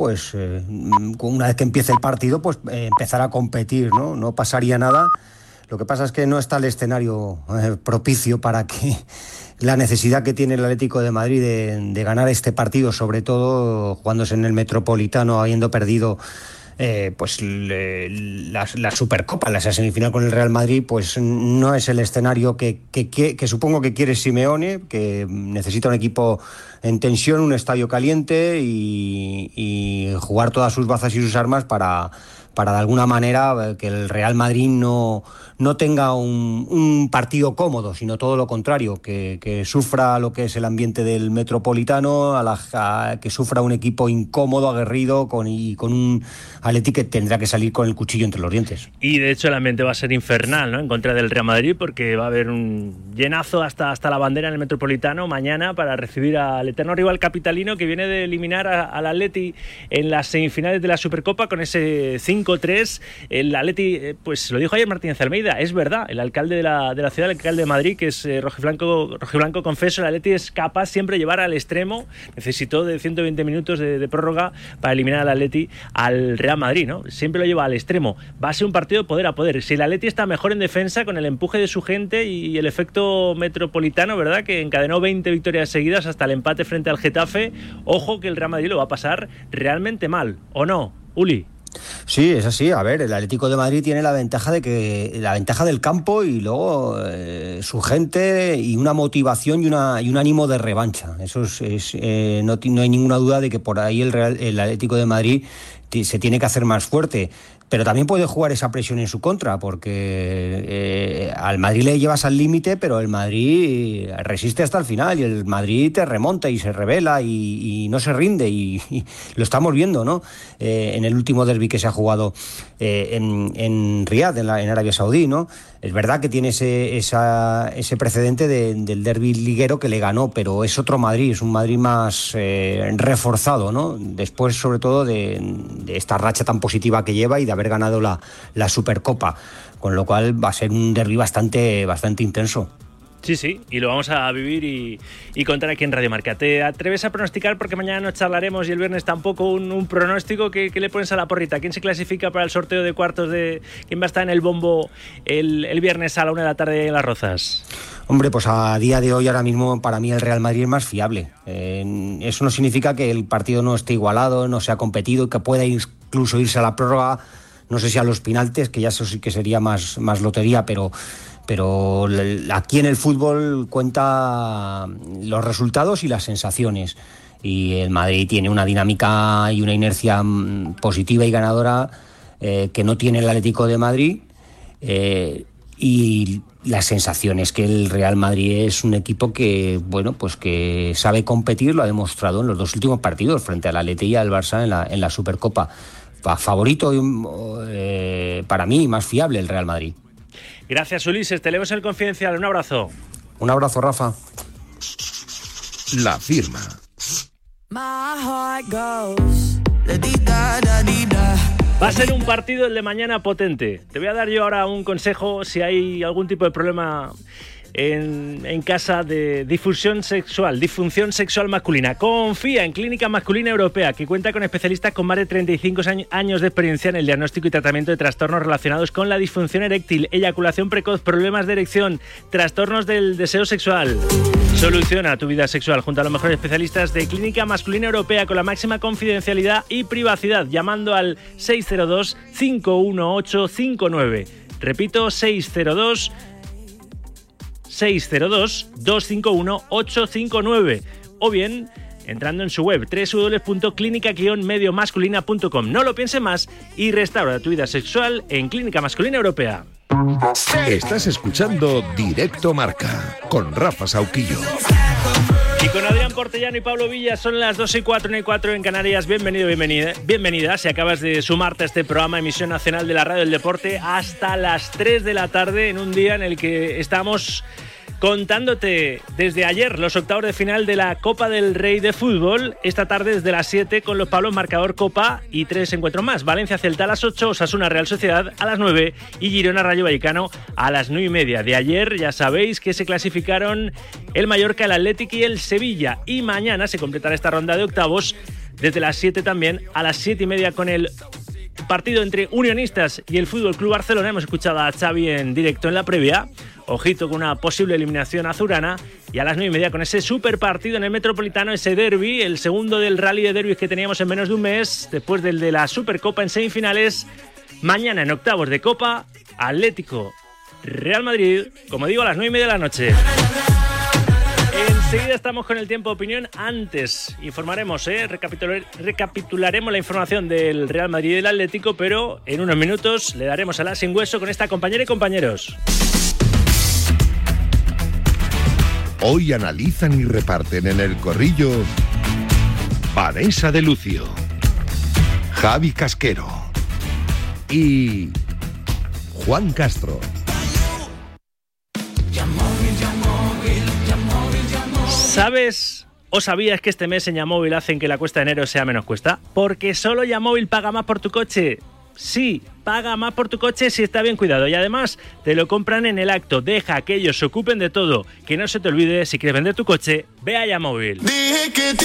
pues eh, una vez que empiece el partido, pues eh, empezar a competir, ¿no? No pasaría nada. Lo que pasa es que no está el escenario eh, propicio para que la necesidad que tiene el Atlético de Madrid de, ganar este partido, sobre todo jugándose en el Metropolitano, habiendo perdido eh, pues la, Supercopa, la semifinal con el Real Madrid, pues no es el escenario que, que, supongo que quiere Simeone, que necesita un equipo en tensión, un estadio caliente y, y jugar todas sus bazas y sus armas para, para de alguna manera que el Real Madrid no no tenga un, partido cómodo, sino todo lo contrario, que, sufra lo que es el ambiente del metropolitano, que sufra un equipo incómodo, aguerrido, con, y con un Atleti que tendrá que salir con el cuchillo entre los dientes. Y de hecho el ambiente va a ser infernal, ¿no? En contra del Real Madrid, porque va a haber un llenazo hasta, hasta la bandera en el metropolitano mañana para recibir al eterno rival capitalino que viene de eliminar al Atleti en las semifinales de la Supercopa con ese 5-3. El Atleti, eh, pues lo dijo ayer Martínez Almeida, es verdad, el alcalde de la, de la ciudad, el alcalde de Madrid, que es eh, Rojiblanco, Rojiblanco, confeso, el Atleti es capaz siempre de llevar al extremo, necesitó de 120 minutos de, prórroga para eliminar al Atleti al Real Madrid, ¿no? Siempre lo lleva al extremo. Va a ser un partido de poder a poder. Si el Atleti está mejor en defensa con el empuje de su gente y el efecto metropolitano, ¿verdad? Que encadenó 20 victorias seguidas hasta el empate frente al Getafe, ojo que el Real Madrid lo va a pasar realmente mal, ¿o no? Uli. Sí, es así. A ver, el Atlético de Madrid tiene la ventaja de que la ventaja del campo y luego eh, su gente y una motivación y, una, y un ánimo de revancha. Eso es, eh, no, no, hay ninguna duda de que por ahí el, Real, el Atlético de Madrid se tiene que hacer más fuerte pero también puede jugar esa presión en su contra, porque eh, al Madrid le llevas al límite, pero el Madrid resiste hasta el final y el Madrid te remonta y se revela y, no se rinde y, lo estamos viendo, ¿no? Eh, en el último derby que se ha jugado eh, en, en Riyadh, en, Arabia Saudí, ¿no? Es verdad que tiene ese, ese precedente del derby liguero que le ganó, pero es otro Madrid, es un Madrid más eh, reforzado, ¿no? Después, sobre todo, de, esta racha tan positiva que lleva y de haber ganado la, la Supercopa. Con lo cual va a ser un derby bastante, bastante intenso. Sí, sí, y lo vamos a vivir y, contar aquí en Radio Marca. ¿Te atreves a pronosticar? Porque mañana nos charlaremos y el viernes tampoco un, pronóstico. ¿Qué, le pones a la porrita? ¿Quién se clasifica para el sorteo de cuartos de. ¿Quién va a estar en el bombo el, viernes a la una de la tarde en Las Rozas? Hombre, pues a día de hoy, ahora mismo, para mí el Real Madrid es más fiable. eso no significa que el partido no esté igualado, no sea competido, que pueda incluso irse a la prórroga. No sé si a los penaltes, que ya eso sí que sería más, más lotería, pero pero aquí en el fútbol cuenta los resultados y las sensaciones. Y el Madrid tiene una dinámica y una inercia mm, positiva y ganadora eh, que no tiene el Atlético de Madrid. Eh, y las sensaciones que el Real Madrid es un equipo que, bueno, pues que sabe competir, lo ha demostrado en los dos últimos partidos frente al Atleti y al Barça en la, en la Supercopa. Favorito eh, para mí, más fiable el Real Madrid. Gracias, Ulises. Te leemos el confidencial. Un abrazo. Un abrazo, Rafa. La firma. Va a ser un partido el de mañana potente. Te voy a dar yo ahora un consejo si hay algún tipo de problema en, casa de difusión sexual, disfunción sexual masculina. Confía en Clínica Masculina Europea, que cuenta con especialistas con más de 35 años de experiencia en el diagnóstico y tratamiento de trastornos relacionados con la disfunción eréctil, eyaculación precoz, problemas de erección, trastornos del deseo sexual. Soluciona tu vida sexual junto a los mejores especialistas de Clínica Masculina Europea con la máxima confidencialidad y privacidad, llamando al 602 518 59. Repito, 602 602-251-859 o bien entrando en su web www.clínica-mediomasculina.com. No lo piense más y restaura tu vida sexual en Clínica Masculina Europea. Estás escuchando Directo Marca con Rafa Sauquillo. Con Adrián Portellano y Pablo Villa son las 2 y 4 y 4 en Canarias. Bienvenido, bienvenida. Bienvenida si acabas de sumarte a este programa Emisión Nacional de la Radio del Deporte hasta las 3 de la tarde en un día en el que estamos contándote desde ayer los octavos de final de la Copa del Rey de Fútbol. Esta tarde desde las 7 con los Pablos Marcador Copa y tres encuentros más. Valencia Celta a las 8, Osasuna Real Sociedad a las 9 y Girona Rayo Vallecano a las 9 y media. De ayer ya sabéis que se clasificaron el Mallorca, el Atlético y el Sevilla. Y mañana se completará esta ronda de octavos desde las 7 también, a las 7 y media con el partido entre Unionistas y el Fútbol Club Barcelona. Hemos escuchado a Xavi en directo en la previa. Ojito con una posible eliminación azurana. Y a las 9 y media con ese super partido en el Metropolitano, ese derby, el segundo del rally de derbis que teníamos en menos de un mes, después del de la Supercopa en semifinales. Mañana en octavos de Copa, Atlético Real Madrid, como digo, a las 9 y media de la noche. Enseguida estamos con el tiempo de opinión. Antes informaremos, ¿eh? recapitularemos la información del Real Madrid y del Atlético, pero en unos minutos le daremos a la sin hueso con esta compañera y compañeros. Hoy analizan y reparten en el corrillo Vanessa de Lucio, Javi Casquero y Juan Castro. ¿Sabes o sabías que este mes en Yamóvil hacen que la cuesta de enero sea menos cuesta? Porque solo Yamóvil paga más por tu coche. Sí, paga más por tu coche si está bien cuidado y además te lo compran en el acto. Deja que ellos se ocupen de todo. Que no se te olvide, si quieres vender tu coche, ve a Yamóvil. Dije que te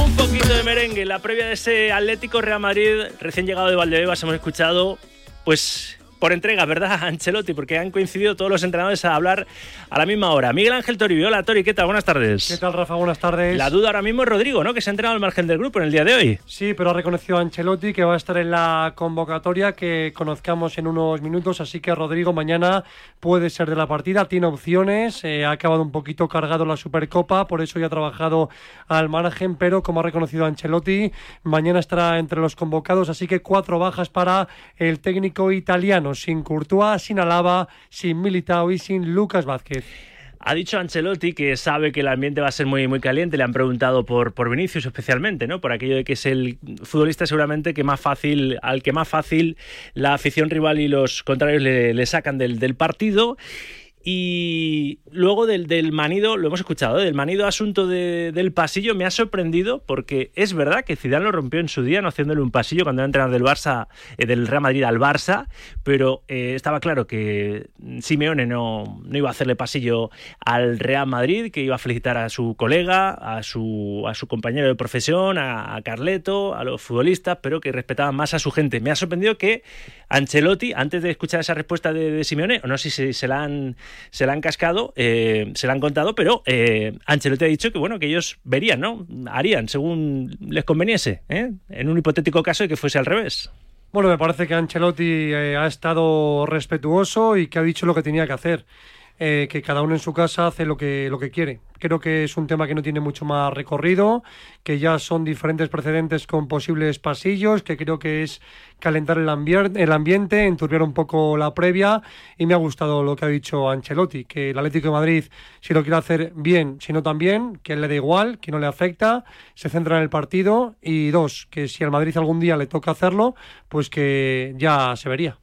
Un poquito de merengue. La previa de ese Atlético Real Madrid, recién llegado de Valdebebas, hemos escuchado pues por entrega, ¿verdad, Ancelotti? Porque han coincidido todos los entrenadores a hablar a la misma hora. Miguel Ángel Toribio, hola Tori, ¿qué tal? Buenas tardes. ¿Qué tal, Rafa? Buenas tardes. La duda ahora mismo es Rodrigo, ¿no? Que se ha entrenado al margen del grupo en el día de hoy. Sí, pero ha reconocido a Ancelotti que va a estar en la convocatoria que conozcamos en unos minutos, así que Rodrigo mañana puede ser de la partida, tiene opciones, eh, ha acabado un poquito cargado la Supercopa, por eso ya ha trabajado al margen, pero como ha reconocido Ancelotti, mañana estará entre los convocados, así que cuatro bajas para el técnico italiano sin Courtois, sin Alaba, sin Militao y sin Lucas Vázquez. Ha dicho Ancelotti que sabe que el ambiente va a ser muy, muy caliente. Le han preguntado por, por Vinicius especialmente, ¿no? Por aquello de que es el futbolista seguramente que más fácil, al que más fácil la afición rival y los contrarios le, sacan del, del partido. Y luego del, del, manido, lo hemos escuchado, ¿eh? del manido asunto del pasillo me ha sorprendido porque es verdad que Zidane lo rompió en su día no haciéndole un pasillo cuando era entrenador del Barça, eh, del Real Madrid al Barça, pero eh, estaba claro que Simeone no, no, iba a hacerle pasillo al Real Madrid, que iba a felicitar a su colega, a su, a su compañero de profesión, a, Carleto, a los futbolistas, pero que respetaban más a su gente. Me ha sorprendido que Ancelotti, antes de escuchar esa respuesta de, de Simeone, o no sé si se la han se la han cascado, eh, se la han contado, pero eh, Ancelotti ha dicho que bueno, que ellos verían, ¿no? Harían según les conveniese, ¿eh? en un hipotético caso de que fuese al revés. Bueno, me parece que Ancelotti ha estado respetuoso y que ha dicho lo que tenía que hacer. Que cada uno en su casa hace lo que, lo que quiere. Creo que es un tema que no tiene mucho más recorrido, que ya son diferentes precedentes con posibles pasillos, que creo que es calentar el, el ambiente, enturbiar un poco la previa y me ha gustado lo que ha dicho Ancelotti, que el Atlético de Madrid, si lo quiere hacer bien, si no también, que le da igual, que no le afecta, se centra en el partido y dos, que si al Madrid algún día le toca hacerlo, pues que ya se vería.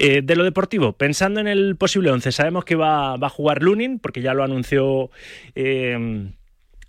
Eh, de lo deportivo, pensando en el posible 11, sabemos que va, va a jugar Lunin, porque ya lo anunció eh,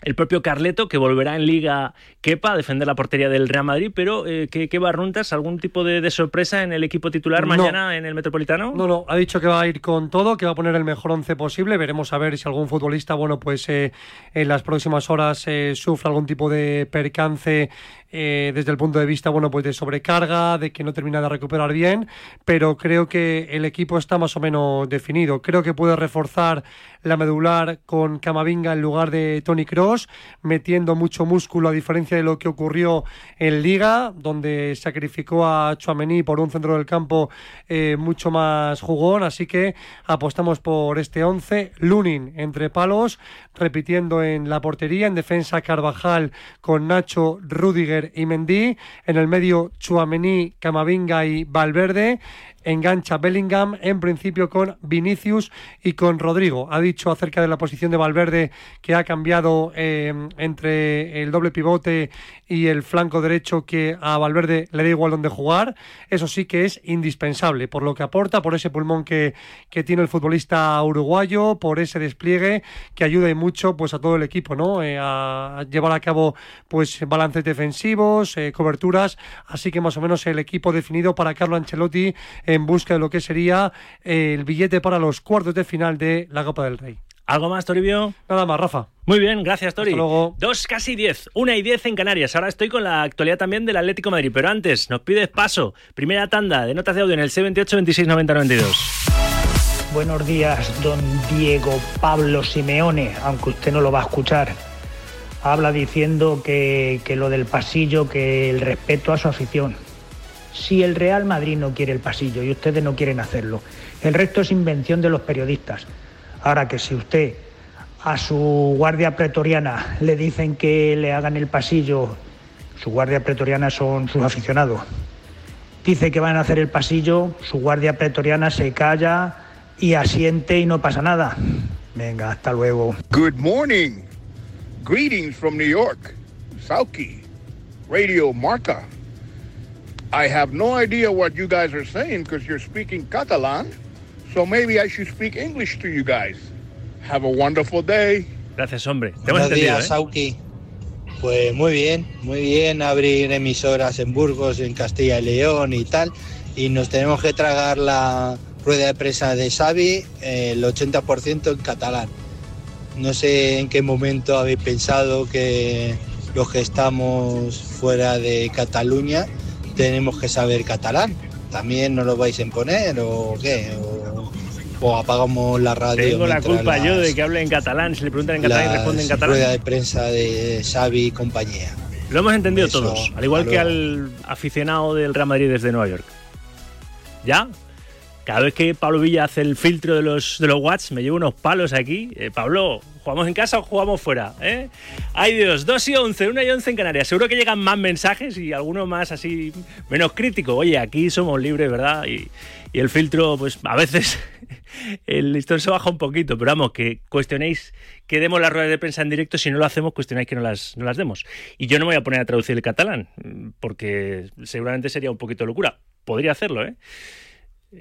el propio Carleto, que volverá en Liga Kepa a defender la portería del Real Madrid, pero eh, ¿qué, ¿qué, barruntas? ¿Algún tipo de, sorpresa en el equipo titular mañana en el Metropolitano? No, no, ha dicho que va a ir con todo, que va a poner el mejor once posible. Veremos a ver si algún futbolista, bueno, pues eh, en las próximas horas eh, sufre algún tipo de percance eh, desde el punto de vista, bueno, pues de sobrecarga, de que no termina de recuperar bien, pero creo que el equipo está más o menos definido. Creo que puede reforzar la medular con Camavinga en lugar de Tony Cross, metiendo mucho músculo a diferencia de lo que ocurrió en Liga, donde sacrificó a Chouameni por un centro del campo eh, mucho más jugón, así que apostamos por este 11, Lunin entre palos, repitiendo en la portería, en defensa Carvajal con Nacho Rudiger y Mendy. En el medio, Chuamení, Camavinga y Valverde engancha Bellingham en principio con Vinicius y con Rodrigo. Ha dicho acerca de la posición de Valverde que ha cambiado eh, entre el doble pivote y el flanco derecho que a Valverde le da igual donde jugar. Eso sí que es indispensable por lo que aporta, por ese pulmón que, que tiene el futbolista uruguayo, por ese despliegue que ayuda mucho pues a todo el equipo, ¿no? Eh, a llevar a cabo pues balances defensivos, eh, coberturas, así que más o menos el equipo definido para Carlo Ancelotti busca de lo que sería el billete para los cuartos de final de la Copa del Rey. ¿Algo más, Toribio? Nada más, Rafa. Muy bien, gracias, Tori. Hasta luego. Dos, casi diez. Una y diez en Canarias. Ahora estoy con la actualidad también del Atlético de Madrid. Pero antes, nos pides paso. Primera tanda de notas de audio en el C28 26 90 92. Buenos días, don Diego Pablo Simeone, aunque usted no lo va a escuchar. Habla diciendo que, que lo del pasillo, que el respeto a su afición. Si el Real Madrid no quiere el pasillo y ustedes no quieren hacerlo, el resto es invención de los periodistas. Ahora que si usted a su guardia pretoriana le dicen que le hagan el pasillo, su guardia pretoriana son sus aficionados, dice que van a hacer el pasillo, su guardia pretoriana se calla y asiente y no pasa nada. Venga, hasta luego. Good morning. Greetings from New York. Sauki. Radio Marca. I have no idea what you guys are saying because you're speaking Catalan. So maybe I should speak English to you guys. Have a wonderful day. Gracias, hombre. Te Buenos días, ¿eh? Sauki. Pues muy bien, muy bien abrir emisoras en Burgos, en Castilla y León y tal. Y nos tenemos que tragar la rueda de prensa de Xavi, eh, el 80% en catalán. No sé en qué momento habéis pensado que los que estamos fuera de Cataluña tenemos que saber catalán. ¿También nos lo vais a imponer o qué? ¿O, o apagamos la radio? Tengo la culpa yo las- de que hable en catalán. Si le preguntan en catalán y responde en rueda catalán. de prensa de Xavi y compañía. Lo hemos entendido Eso, todos. Al igual que al aficionado del Real Madrid desde Nueva York. ¿Ya? Cada vez que Pablo Villa hace el filtro de los, de los watts, me llevo unos palos aquí. Eh, Pablo, ¿jugamos en casa o jugamos fuera? ¿Eh? Ay Dios, 2 y 11, 1 y 11 en Canarias. Seguro que llegan más mensajes y algunos más así, menos críticos. Oye, aquí somos libres, ¿verdad? Y, y el filtro, pues a veces el listón se baja un poquito, pero vamos, que cuestionéis que demos las ruedas de prensa en directo. Si no lo hacemos, cuestionáis que no las, no las demos. Y yo no me voy a poner a traducir el catalán, porque seguramente sería un poquito locura. Podría hacerlo, ¿eh?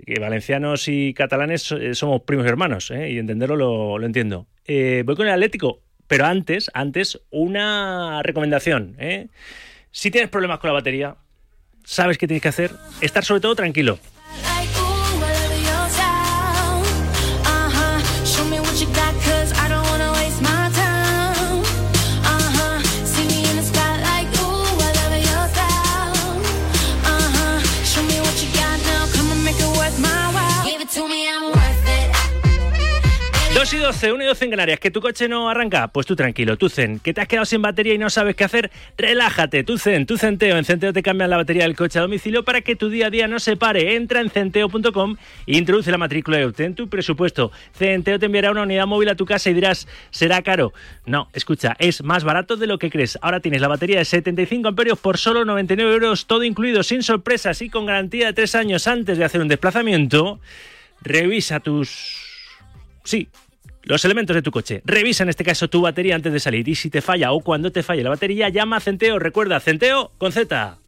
Que valencianos y catalanes eh, somos primos hermanos, ¿eh? y entenderlo lo, lo entiendo. Eh, voy con el Atlético, pero antes, antes, una recomendación. Si tienes problemas con la batería, sabes qué tienes que hacer, estar sobre todo tranquilo. Y 12, 1 y 12 en Canarias. ¿Que tu coche no arranca? Pues tú tranquilo, tú zen. ¿Que te has quedado sin batería y no sabes qué hacer? Relájate, tú zen, tú centeo. En Centeo te cambian la batería del coche a domicilio para que tu día a día no se pare. Entra en centeo.com e introduce la matrícula y obtén tu presupuesto. Centeo te enviará una unidad móvil a tu casa y dirás, ¿será caro? No, escucha, es más barato de lo que crees. Ahora tienes la batería de 75 amperios por solo 99 euros, todo incluido, sin sorpresas y con garantía de 3 años antes de hacer un desplazamiento. Revisa tus... Sí, los elementos de tu coche. Revisa en este caso tu batería antes de salir y si te falla o cuando te falle la batería, llama a Centeo. Recuerda, Centeo con Z.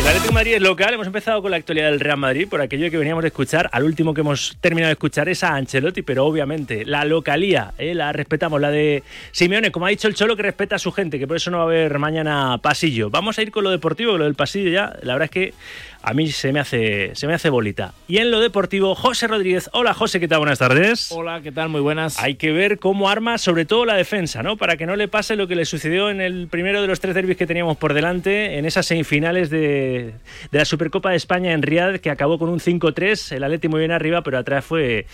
El Atlético Madrid es local. Hemos empezado con la actualidad del Real Madrid por aquello que veníamos de escuchar. Al último que hemos terminado de escuchar es a Ancelotti, pero obviamente la localía eh, la respetamos, la de Simeone, como ha dicho el Cholo, que respeta a su gente, que por eso no va a haber mañana pasillo. Vamos a ir con lo deportivo, lo del pasillo ya, la verdad es que a mí se me hace, se me hace bolita. Y en lo deportivo, José Rodríguez. Hola José, ¿qué tal? Buenas tardes. Hola, ¿qué tal? Muy buenas. Hay que ver cómo arma sobre todo la defensa, ¿no? Para que no le pase lo que le sucedió en el primero de los tres derbis que teníamos por delante, en esas semifinales de, de la Supercopa de España en Riyadh, que acabó con un 5-3. El Atleti muy bien arriba, pero atrás fue,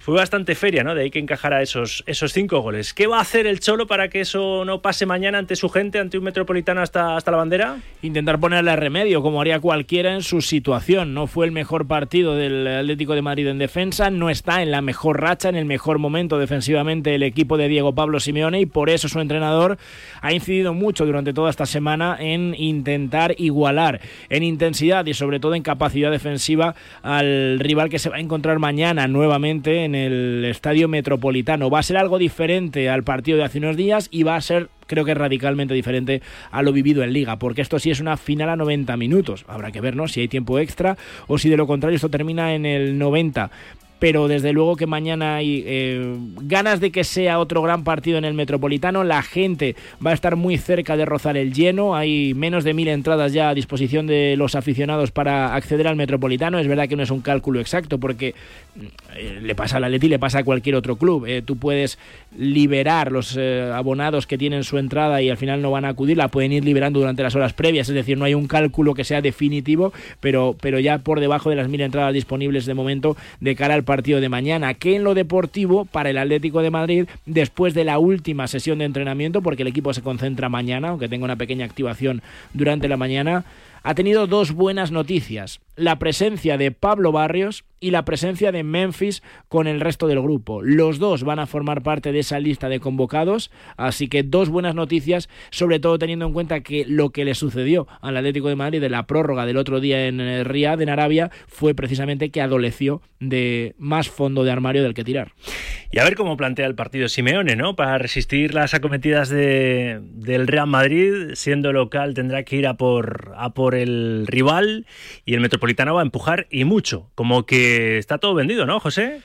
fue bastante feria, ¿no? De ahí que encajara esos, esos cinco goles. ¿Qué va a hacer el Cholo para que eso no pase mañana ante su gente, ante un metropolitano hasta, hasta la bandera? Intentar ponerle remedio, como haría cualquiera en su situación. No fue el mejor partido del Atlético de Madrid en defensa, no está en la mejor racha, en el mejor momento defensivamente el equipo de Diego Pablo Simeone y por eso su entrenador ha incidido mucho durante toda esta semana en intentar igualar en intensidad y sobre todo en capacidad defensiva al rival que se va a encontrar mañana nuevamente en el Estadio Metropolitano. Va a ser algo diferente al partido de hace unos días y va a ser creo que radicalmente diferente a lo vivido en liga, porque esto sí es una final a 90 minutos. Habrá que ver ¿no? si hay tiempo extra o si de lo contrario esto termina en el 90 pero desde luego que mañana hay eh, ganas de que sea otro gran partido en el Metropolitano. La gente va a estar muy cerca de rozar el lleno. Hay menos de mil entradas ya a disposición de los aficionados para acceder al Metropolitano. Es verdad que no es un cálculo exacto porque eh, le pasa al Atleti, le pasa a cualquier otro club. Eh, tú puedes liberar los eh, abonados que tienen su entrada y al final no van a acudir, la pueden ir liberando durante las horas previas. Es decir, no hay un cálculo que sea definitivo, pero, pero ya por debajo de las mil entradas disponibles de momento de cara al partido de mañana. Que en lo deportivo, para el Atlético de Madrid, después de la última sesión de entrenamiento, porque el equipo se concentra mañana, aunque tenga una pequeña activación durante la mañana, ha tenido dos buenas noticias. La presencia de Pablo Barrios y la presencia de Memphis con el resto del grupo. Los dos van a formar parte de esa lista de convocados, así que dos buenas noticias, sobre todo teniendo en cuenta que lo que le sucedió al Atlético de Madrid de la prórroga del otro día en eh, Riad, en Arabia, fue precisamente que adoleció de más fondo de armario del que tirar. Y a ver cómo plantea el partido Simeone, ¿no? Para resistir las acometidas de, del Real Madrid, siendo local tendrá que ir a por el rival y el Metropolitano va a empujar y mucho. Como que está todo vendido, ¿no, José?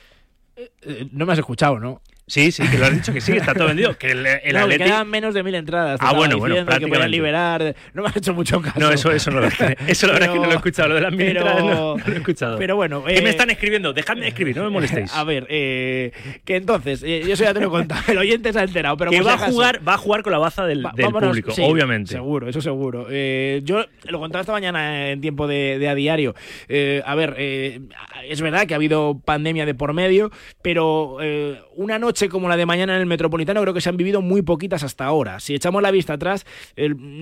Eh, no me has escuchado, ¿no? Sí, sí, que lo has dicho que sí, que está todo vendido. Que el, el no, que Atleti- quedan menos de mil entradas. Ah, bueno, bueno, que prácticamente. liberar. No me has hecho mucho caso. No, eso, eso no lo Eso la verdad es que no lo he escuchado. Lo de las mil pero- entradas no, no lo he escuchado. Pero bueno. ¿Qué eh, me están escribiendo? Dejadme de escribir, no me molestéis. A ver, eh, que entonces, eh, yo eso ya te lo he contado, el oyente se ha enterado, pero que va a jugar, va a jugar con la baza del, Va- del vámonos, público, sí, obviamente. Seguro, eso seguro. Eh, yo lo contaba esta mañana en tiempo de, de a diario. Eh, a ver, es verdad que ha habido pandemia de por medio, pero una noche como la de mañana en el Metropolitano creo que se han vivido muy poquitas hasta ahora. Si echamos la vista atrás,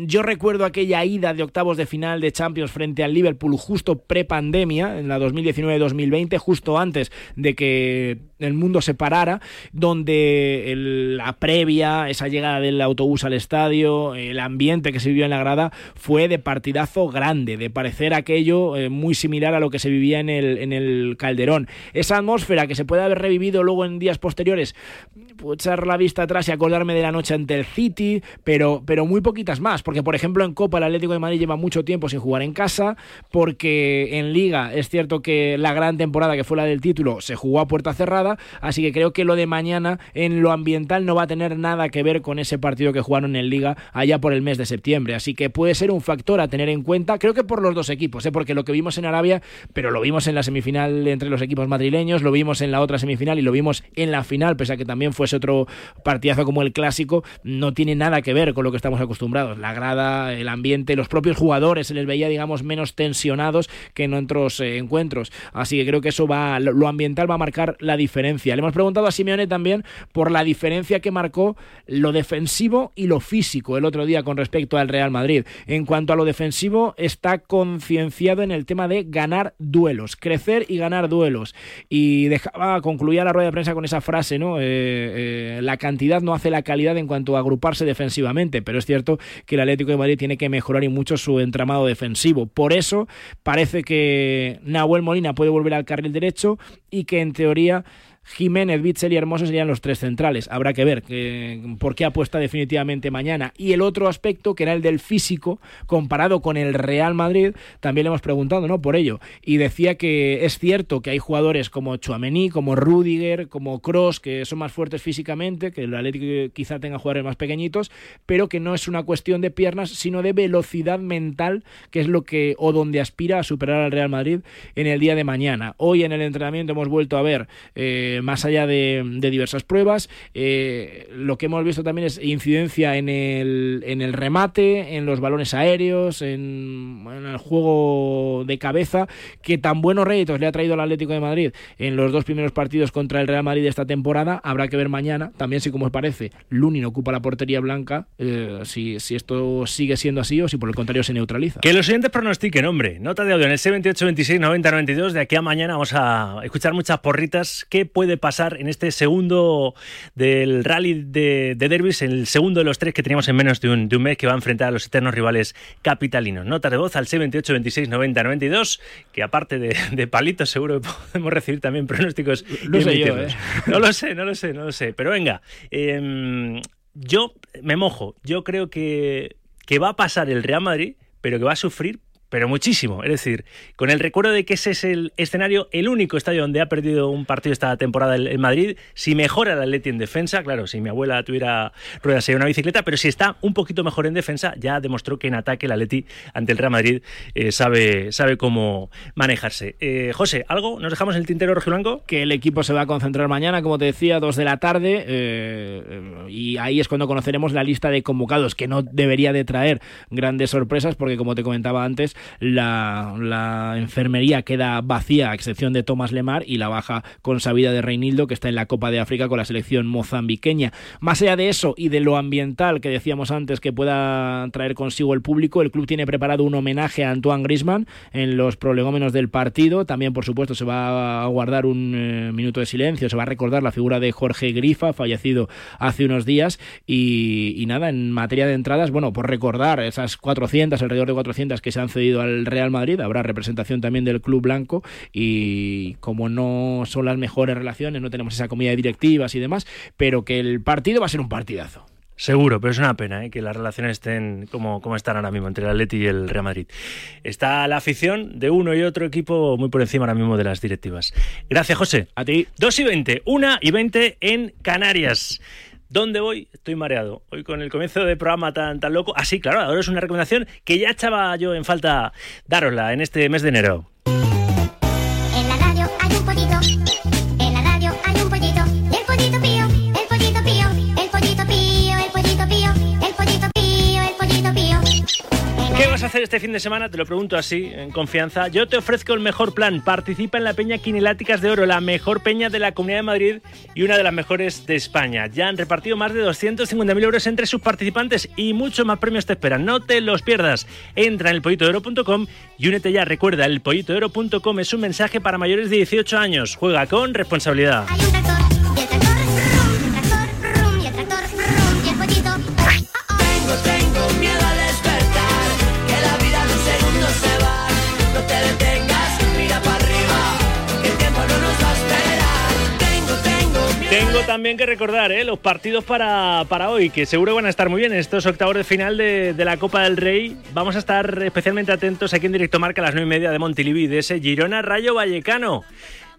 yo recuerdo aquella ida de octavos de final de Champions frente al Liverpool justo pre-pandemia, en la 2019-2020, justo antes de que el mundo se parara, donde la previa, esa llegada del autobús al estadio, el ambiente que se vivió en la grada fue de partidazo grande, de parecer aquello eh, muy similar a lo que se vivía en el, en el Calderón. Esa atmósfera que se puede haber revivido luego en días posteriores, posteriores puedo echar la vista atrás y acordarme de la noche ante el City, pero, pero muy poquitas más, porque por ejemplo en Copa el Atlético de Madrid lleva mucho tiempo sin jugar en casa, porque en Liga es cierto que la gran temporada que fue la del título se jugó a puerta cerrada, así que creo que lo de mañana en lo ambiental no va a tener nada que ver con ese partido que jugaron en Liga allá por el mes de septiembre, así que puede ser un factor a tener en cuenta, creo que por los dos equipos, ¿eh? porque lo que vimos en Arabia, pero lo vimos en la semifinal entre los equipos madrileños, lo vimos en la otra semifinal y lo vimos en la final, pese a que también fuese otro partidazo como el clásico, no tiene nada que ver con lo que estamos acostumbrados. La grada, el ambiente, los propios jugadores se les veía, digamos, menos tensionados que en otros eh, encuentros. Así que creo que eso va, lo, ambiental va a marcar la diferencia. Le hemos preguntado a Simeone también por la diferencia que marcó lo defensivo y lo físico el otro día con respecto al Real Madrid. En cuanto a lo defensivo, está concienciado en el tema de ganar duelos, crecer y ganar duelos. Y dejaba, concluía la rueda de prensa con esa frase, ¿no? Eh, eh, la cantidad no hace la calidad en cuanto a agruparse defensivamente, pero es cierto que el Atlético de Madrid tiene que mejorar y mucho su entramado defensivo. Por eso parece que Nahuel Molina puede volver al carril derecho y que en teoría Jiménez, Bitzel y Hermoso serían los tres centrales. Habrá que ver por qué apuesta definitivamente mañana. Y el otro aspecto, que era el del físico, comparado con el Real Madrid, también le hemos preguntado ¿no? por ello. Y decía que es cierto que hay jugadores como Chuamení, como Rudiger, como Cross, que son más fuertes físicamente, que el Atlético quizá tenga jugadores más pequeñitos, pero que no es una cuestión de piernas, sino de velocidad mental, que es lo que o donde aspira a superar al Real Madrid en el día de mañana. Hoy en el entrenamiento hemos vuelto a ver eh, más allá de, diversas pruebas. eh, lo que hemos visto también es incidencia en el, en el remate, en los balones aéreos, en, el juego de cabeza, que tan buenos réditos le ha traído al Atlético de Madrid en los dos primeros partidos contra el Real Madrid de esta temporada. Habrá que ver mañana, también si como os parece, Lunin ocupa la portería blanca, eh, si, si esto sigue siendo así o si por el contrario se neutraliza. Que los siguientes pronostiquen, hombre. Nota de audio en el 78 26 90 92. De aquí a mañana vamos a escuchar muchas porritas. ¿Qué puede pasar en este segundo del rally de, de derbis? El segundo de los tres que teníamos en menos de un, de un mes que va a enfrentar a los eternos rivales capitalinos. Nota de voz al 78 26 90 92. Que aparte de, de palitos, seguro que podemos recibir también pronósticos. Sé yo. ¿eh? No lo sé, no lo sé, no lo sé. Pero venga, em, yo me mojo. Yo creo que, que va a pasar el Real Madrid, pero que va a sufrir pero muchísimo. Es decir, con el recuerdo de que ese es el escenario, el único estadio donde ha perdido un partido esta temporada el, Madrid, si mejora el Atleti en defensa, claro, si mi abuela tuviera ruedas sería una bicicleta, pero si está un poquito mejor en defensa, ya demostró que en ataque el Atleti ante el Real Madrid eh, sabe, sabe cómo manejarse. Eh, José, ¿algo? ¿Nos dejamos en el tintero rojiblanco? que el equipo se va a concentrar mañana, como te decía, dos de la tarde, eh, y ahí es cuando conoceremos la lista de convocados, que no debería de traer grandes sorpresas, porque como te comentaba antes, la, la enfermería queda vacía, a excepción de Tomás Lemar y la baja consabida de Reinildo, que está en la Copa de África con la selección mozambiqueña. Más allá de eso y de lo ambiental que decíamos antes que pueda traer consigo el público, el club tiene preparado un homenaje a Antoine Grisman en los prolegómenos del partido. También, por supuesto, se va a guardar un eh, minuto de silencio, se va a recordar la figura de Jorge Grifa, fallecido hace unos días. Y, y nada, en materia de entradas, bueno, por recordar esas 400, alrededor de 400 que se han cedido al Real Madrid, habrá representación también del club blanco. Y como no son las mejores relaciones, no tenemos esa comida de directivas y demás, pero que el partido va a ser un partidazo. Seguro, pero es una pena ¿eh? que las relaciones estén como, como están ahora mismo entre el Atleti y el Real Madrid. Está la afición de uno y otro equipo muy por encima ahora mismo de las directivas. Gracias, José. A ti. 2 y 20, 1 y 20 en Canarias. ¿Dónde voy? Estoy mareado. Hoy con el comienzo de programa tan, tan loco. Ah, sí, claro, ahora es una recomendación que ya echaba yo en falta darosla en este mes de enero. En la radio hay un pollito. Este fin de semana? Te lo pregunto así, en confianza. Yo te ofrezco el mejor plan. Participa en la Peña Quineláticas de Oro, la mejor peña de la Comunidad de Madrid y una de las mejores de España. Ya han repartido más de 250.000 euros entre sus participantes y muchos más premios te esperan. No te los pierdas. Entra en elpollitodeoro.com y únete ya. Recuerda, elpollitodeoro.com es un mensaje para mayores de 18 años. Juega con responsabilidad. También que recordar ¿eh? los partidos para, para hoy, que seguro van a estar muy bien en estos octavos de final de, de la Copa del Rey. Vamos a estar especialmente atentos aquí en Directo Marca a las 9 y media de Montilivi, de ese Girona Rayo Vallecano.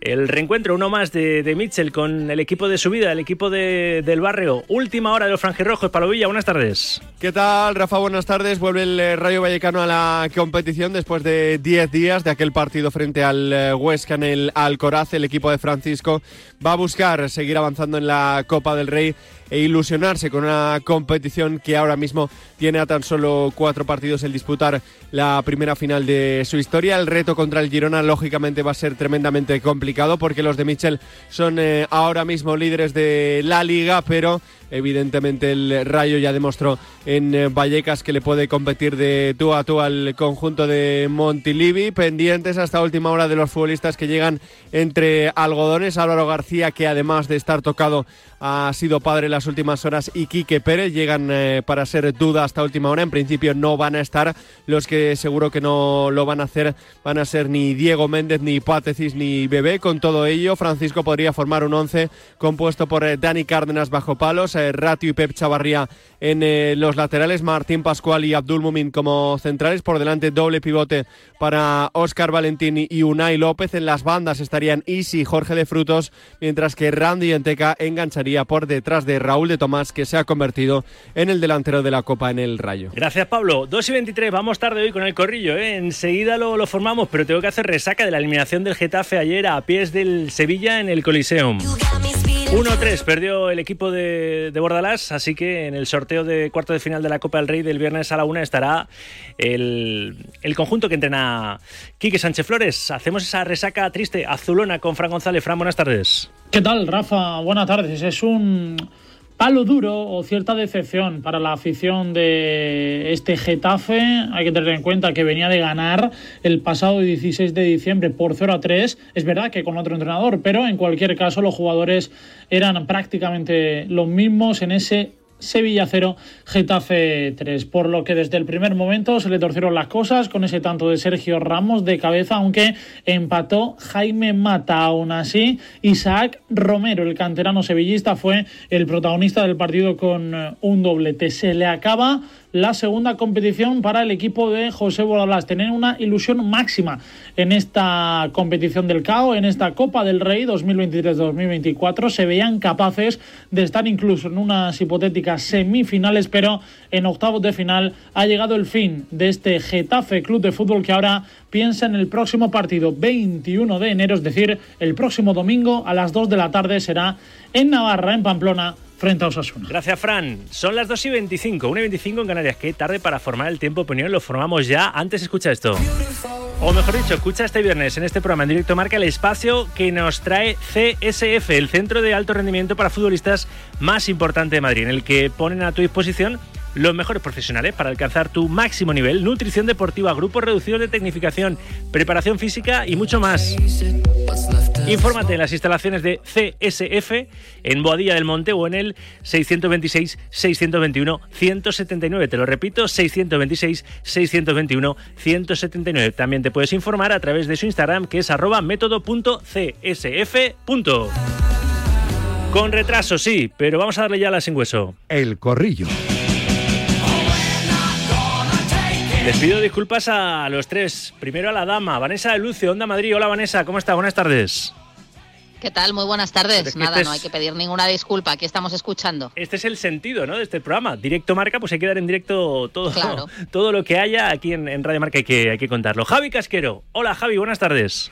El reencuentro, uno más de, de Mitchell con el equipo de su vida, el equipo de- del barrio. Última hora de los franjirrojos. Palo Villa, buenas tardes. ¿Qué tal, Rafa? Buenas tardes. Vuelve el eh, Rayo Vallecano a la competición después de 10 días de aquel partido frente al eh, Huesca en el Alcoraz. El equipo de Francisco va a buscar seguir avanzando en la Copa del Rey e ilusionarse con una competición que ahora mismo tiene a tan solo cuatro partidos el disputar la primera final de su historia. El reto contra el Girona lógicamente va a ser tremendamente complicado porque los de Michel son eh, ahora mismo líderes de la liga, pero evidentemente el Rayo ya demostró en eh, Vallecas que le puede competir de tú a tú al conjunto de Montilivi. Pendientes hasta última hora de los futbolistas que llegan entre algodones. Álvaro García, que además de estar tocado, ha sido padre en las últimas horas, y Quique Pérez llegan eh, para ser duda hasta última hora. En principio no van a estar. Los que seguro que no lo van a hacer van a ser ni Diego Méndez, ni Pátesis, ni Bebé. Con todo ello, Francisco podría formar un once compuesto por eh, Dani Cárdenas bajo palos, eh, Ratio y Pep Chavarría en los laterales, Martín Pascual y Abdul Mumin como centrales. Por delante, doble pivote para Óscar Valentín y Unai López. En las bandas estarían Isi y Jorge de Frutos, mientras que Randy Enteca por detrás de Raúl de Tomás, que se ha convertido en el delantero de la Copa en el Rayo. Gracias, Pablo. 2 y 23, vamos tarde hoy con el corrillo. ¿eh? Enseguida lo, formamos, pero tengo que hacer resaca de la eliminación del Getafe ayer a pies del Sevilla en el Coliseum. 1-3 perdió el equipo de, de Bordalás, así que en el sorteo de cuarto de final de la Copa del Rey del viernes a la una estará el, el conjunto que entrena Quique Sánchez Flores. Hacemos esa resaca triste, azulona con Fran González. Fran, buenas tardes. ¿Qué tal, Rafa? Buenas tardes. Es un palo duro o cierta decepción para la afición de este Getafe. Hay que tener en cuenta que venía de ganar el pasado 16 de diciembre por 0 a 3. Es verdad que con otro entrenador, pero en cualquier caso los jugadores eran prácticamente los mismos en ese Sevilla 0, Getafe 3. Por lo que desde el primer momento se le torcieron las cosas con ese tanto de Sergio Ramos de cabeza, aunque empató Jaime Mata. Aún así, Isaac Romero, el canterano sevillista, fue el protagonista del partido con eh, un doblete. Se le acaba la segunda competición para el equipo de José Bordalás. Tener una ilusión máxima en esta competición del CAO, en esta Copa del Rey 2023-2024. Se veían capaces de estar incluso en unas hipotéticas semifinales, pero en octavos de final ha llegado el fin de este Getafe Club de Fútbol que ahora piensa en el próximo partido 21 de enero, es decir, el próximo domingo a las 2 de la tarde será en Navarra, en Pamplona, frente a Osasuna. Gracias, Fran. Son las 2 y 25, 1 y 25 en Canarias. Qué tarde para formar el tiempo opinión. Lo formamos ya. Antes escucha esto. O mejor dicho, escucha este viernes en este programa en directo marca el espacio que nos trae CSF, el centro de alto rendimiento para futbolistas más importante de Madrid, en el que ponen a tu disposición los mejores profesionales para alcanzar tu máximo nivel, nutrición deportiva, grupos reducidos de tecnificación, preparación física y mucho más. Infórmate en las instalaciones de CSF en Boadilla del Monte o en el 626-621-179. Te lo repito, 626-621-179. También te puedes informar a través de su Instagram que es arroba método.csf. Con retraso, sí, pero vamos a darle ya la sin hueso. El corrillo. Les pido disculpas a los tres. Primero a la dama, Vanessa de Lucio, Onda Madrid. Hola Vanessa, ¿cómo está? Buenas tardes. ¿Qué tal? Muy buenas tardes. Nada, este no hay que pedir ninguna disculpa. Aquí estamos escuchando. Este es el sentido ¿no? de este programa. Directo Marca, pues hay que dar en directo todo, Claro. todo lo que haya aquí en, en Radio Marca, hay que, hay que contarlo. Javi Casquero. Hola Javi, buenas tardes.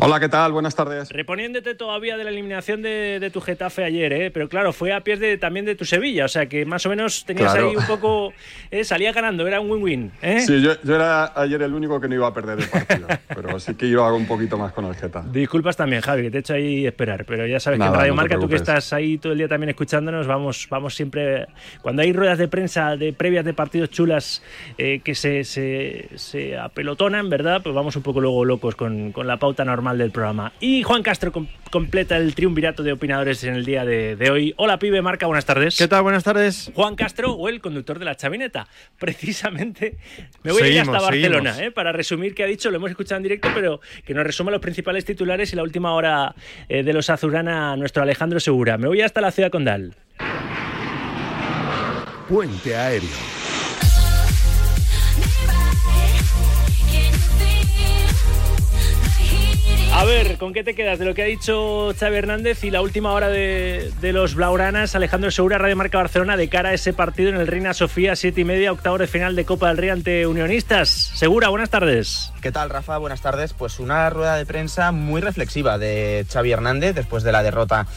Hola, ¿qué tal? Buenas tardes. Reponiéndote todavía de la eliminación de, de tu Getafe ayer, ¿eh? pero claro, fue a pies de, también de tu Sevilla, o sea que más o menos tenías Claro. ahí un poco... eh, salía ganando, era un win-win. ¿eh? Sí, yo, yo era ayer el único que no iba a perder el partido, pero sí que iba un poquito más con el Geta. Disculpas también, Javi, que te he hecho ahí esperar, pero ya sabes Nada, que en Radio no Marca, tú que estás ahí todo el día también escuchándonos, vamos, vamos siempre. Cuando hay ruedas de prensa de previas de partidos chulas eh, que se, se, se apelotonan, ¿verdad? Pues vamos un poco luego locos con, con la pauta normal del programa. Y Juan Castro com- completa el triunvirato de opinadores en el día de, de hoy. Hola, pibe, Marca, buenas tardes. ¿Qué tal? Buenas tardes. Juan Castro o el conductor de la chavineta. Precisamente me voy a ir hasta Barcelona. ¿eh? para resumir qué ha dicho. Lo hemos escuchado en directo, pero que nos resuma los principales titulares y la última hora eh, de los Azurana, nuestro Alejandro Segura. Me voy hasta la ciudad condal. Puente aéreo. A ver, ¿con qué te quedas de lo que ha dicho Xavi Hernández y la última hora de, los Blauranas? Alejandro Segura, Radio Marca Barcelona, de cara a ese partido en el Reina Sofía, siete y media, octavo de final de Copa del Rey ante Unionistas. Segura, buenas tardes. ¿Qué tal, Rafa? Buenas tardes. Pues una rueda de prensa muy reflexiva de Xavi Hernández después de la derrota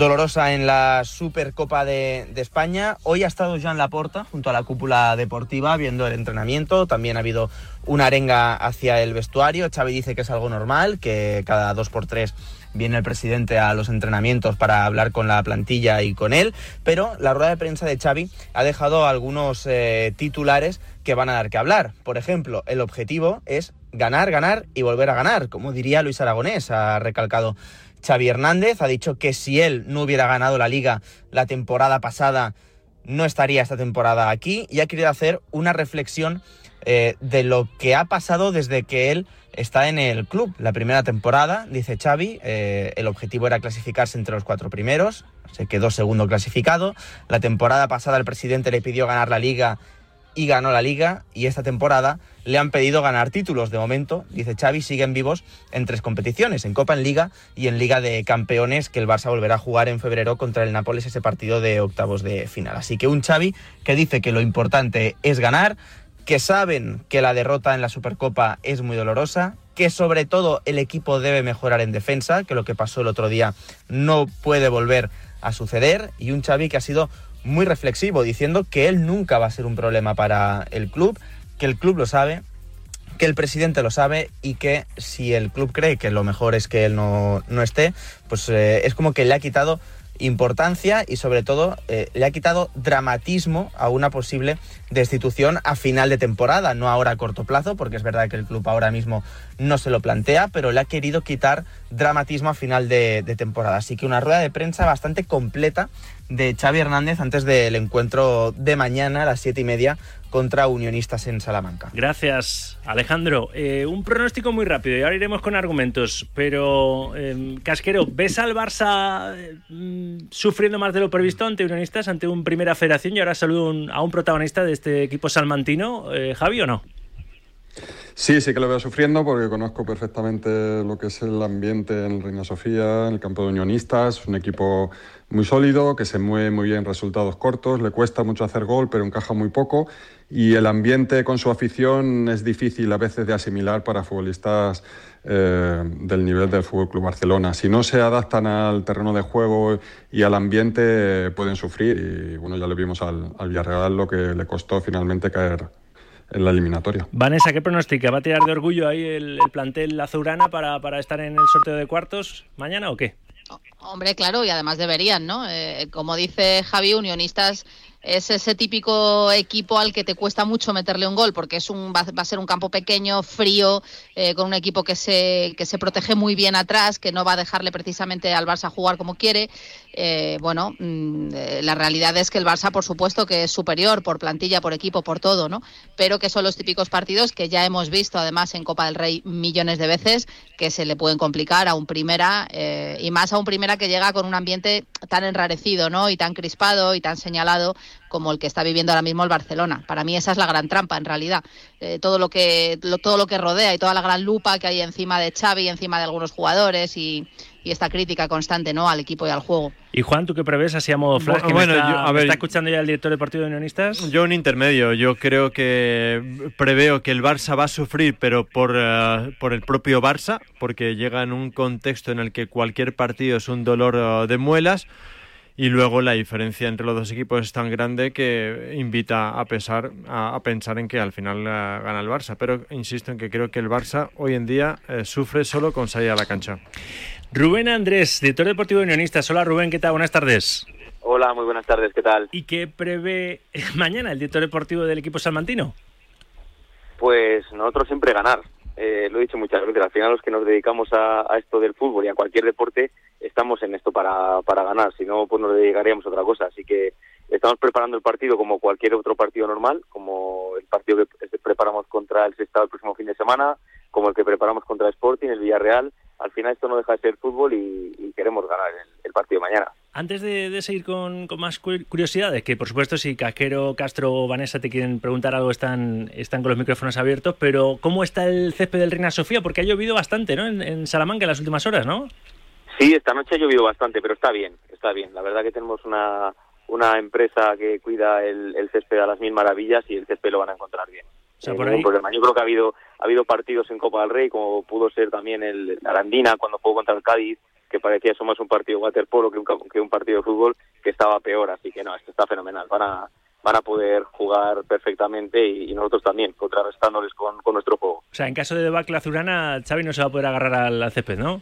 dolorosa en la Supercopa de, España. Hoy ha estado Joan Laporta junto a la cúpula deportiva viendo el entrenamiento. También ha habido una arenga hacia el vestuario. Xavi dice que es algo normal, que cada dos por tres viene el presidente a los entrenamientos para hablar con la plantilla y con él, pero la rueda de prensa de Xavi ha dejado algunos eh, titulares que van a dar que hablar. Por ejemplo, el objetivo es ganar, ganar y volver a ganar, como diría Luis Aragonés, ha recalcado Xavi Hernández, ha dicho que si él no hubiera ganado la liga la temporada pasada, no estaría esta temporada aquí y ha querido hacer una reflexión eh, de lo que ha pasado desde que él está en el club. La primera temporada, dice Xavi, eh, el objetivo era clasificarse entre los cuatro primeros, se quedó segundo clasificado. La temporada pasada el presidente le pidió ganar la liga y ganó la liga y esta temporada le han pedido ganar títulos. De momento, dice Xavi, siguen vivos en tres competiciones, en Copa, en Liga y en Liga de Campeones, que el Barça volverá a jugar en febrero contra el Nápoles ese partido de octavos de final. Así que un Xavi que dice que lo importante es ganar, que saben que la derrota en la Supercopa es muy dolorosa, que sobre todo el equipo debe mejorar en defensa, que lo que pasó el otro día no puede volver a suceder, y un Xavi que ha sido muy reflexivo, diciendo que él nunca va a ser un problema para el club, que el club lo sabe, que el presidente lo sabe y que si el club cree que lo mejor es que él no, no esté, pues eh, es como que le ha quitado importancia y sobre todo eh, le ha quitado dramatismo a una posible destitución a final de temporada, no ahora a corto plazo, porque es verdad que el club ahora mismo no se lo plantea, pero le ha querido quitar dramatismo a final de, de temporada. Así que una rueda de prensa bastante completa de Xavi Hernández antes del encuentro de mañana a las siete y media contra Unionistas en Salamanca. Gracias, Alejandro. Eh, un pronóstico muy rápido y ahora iremos con argumentos. Pero, eh, Casquero, ¿ves al Barça mm, sufriendo más de lo previsto ante Unionistas, ante un primera federación? Y ahora saludo un- a un protagonista de este equipo salmantino, eh, Javi, ¿o no? Sí, sí que lo veo sufriendo porque conozco perfectamente lo que es el ambiente en Reina Sofía, en el campo de unionistas. Un equipo muy sólido, que se mueve muy bien en resultados cortos, le cuesta mucho hacer gol, pero encaja muy poco. Y el ambiente con su afición es difícil a veces de asimilar para futbolistas eh, del nivel del Fútbol Club Barcelona. Si no se adaptan al terreno de juego y al ambiente, pueden sufrir. Y bueno, ya le vimos al, al Villarreal lo que le costó finalmente caer en la eliminatoria. Vanessa, ¿qué pronostica? ¿Va a tirar de orgullo ahí el, el plantel azulgrana para, para estar en el sorteo de cuartos mañana o qué? Hombre, claro, y además deberían, ¿no? Eh, como dice Javi, Unionistas es ese típico equipo al que te cuesta mucho meterle un gol, porque es un, va, a ser un campo pequeño, frío, eh, con un equipo que se, que se protege muy bien atrás, que no va a dejarle precisamente al Barça jugar como quiere. Eh, bueno, mm, eh, la realidad es que el Barça, por supuesto, que es superior por plantilla, por equipo, por todo, ¿no? Pero que son los típicos partidos que ya hemos visto, además, en Copa del Rey millones de veces, que se le pueden complicar a un primera, eh, y más a un primera que llega con un ambiente tan enrarecido, ¿no? Y tan crispado y tan señalado como el que está viviendo ahora mismo el Barcelona. Para mí esa es la gran trampa, en realidad. Eh, todo lo que lo- todo lo que rodea y toda la gran lupa que hay encima de Xavi, encima de algunos jugadores y, y esta crítica constante, ¿no? Al equipo y al juego. Y Juan, ¿tú qué prevés así a modo flash? Bueno, está, yo- a me ver- está escuchando ya el director deportivo de Unionistas. Yo un intermedio. Yo creo que preveo que el Barça va a sufrir, pero por, eh, por el propio Barça, porque llega en un contexto en el que cualquier partido es un dolor eh, de muelas. Y luego la diferencia entre los dos equipos es tan grande que invita a, pesar, a, a pensar en que al final eh, gana el Barça. Pero insisto en que creo que el Barça hoy en día eh, sufre solo con salir a la cancha. Rubén Andrés, director deportivo de Unionistas. Hola Rubén, ¿qué tal? Buenas tardes. Hola, muy buenas tardes, ¿qué tal? ¿Y qué prevé mañana el director deportivo del equipo salmantino? Pues nosotros siempre ganar. Eh, lo he dicho muchas veces, al final los que nos dedicamos a, a esto del fútbol y a cualquier deporte estamos en esto para, para ganar, si no pues nos dedicaríamos a otra cosa. Así que estamos preparando el partido como cualquier otro partido normal, como el partido que preparamos contra el Sestao el próximo fin de semana, como el que preparamos contra el Sporting, el Villarreal. Al final esto no deja de ser fútbol y, queremos ganar el, el partido mañana. Antes de, de seguir con, con más cu- curiosidades, que por supuesto si Casquero, Castro o Vanessa te quieren preguntar algo están, están con los micrófonos abiertos, pero ¿cómo está el césped del Reina Sofía? Porque ha llovido bastante, ¿no? En, en Salamanca en las últimas horas, ¿no? Sí, esta noche ha llovido bastante, pero está bien, está bien. La verdad que tenemos una, una empresa que cuida el, el césped a las mil maravillas y el césped lo van a encontrar bien. O sea, Eh, por ningún ahí- problema. Yo creo que ha habido ha habido partidos en Copa del Rey, como pudo ser también el Arandina cuando jugó contra el Cádiz, que parecía eso más un partido de waterpolo que un, que un partido de fútbol, que estaba peor. Así que no, esto está fenomenal. Van a van a poder jugar perfectamente y, y nosotros también, contrarrestándoles con, con nuestro juego. O sea, en caso de debacle azulgrana, Xavi no se va a poder agarrar al, césped, ¿no?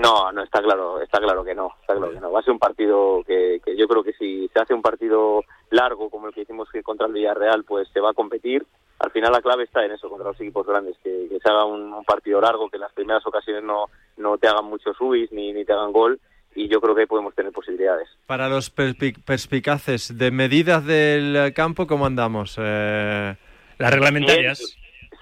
No, no, está claro, está claro que no, está claro que no. Va a ser un partido que, que yo creo que si se hace un partido largo como el que hicimos que contra el Villarreal, pues se va a competir. Al final la clave está en eso, contra los equipos grandes, que, que se haga un, un partido largo, que en las primeras ocasiones no, no te hagan muchos subis ni, ni te hagan gol y yo creo que ahí podemos tener posibilidades. Para los perspi- perspicaces de medidas del campo, ¿cómo andamos? Eh, Las reglamentarias.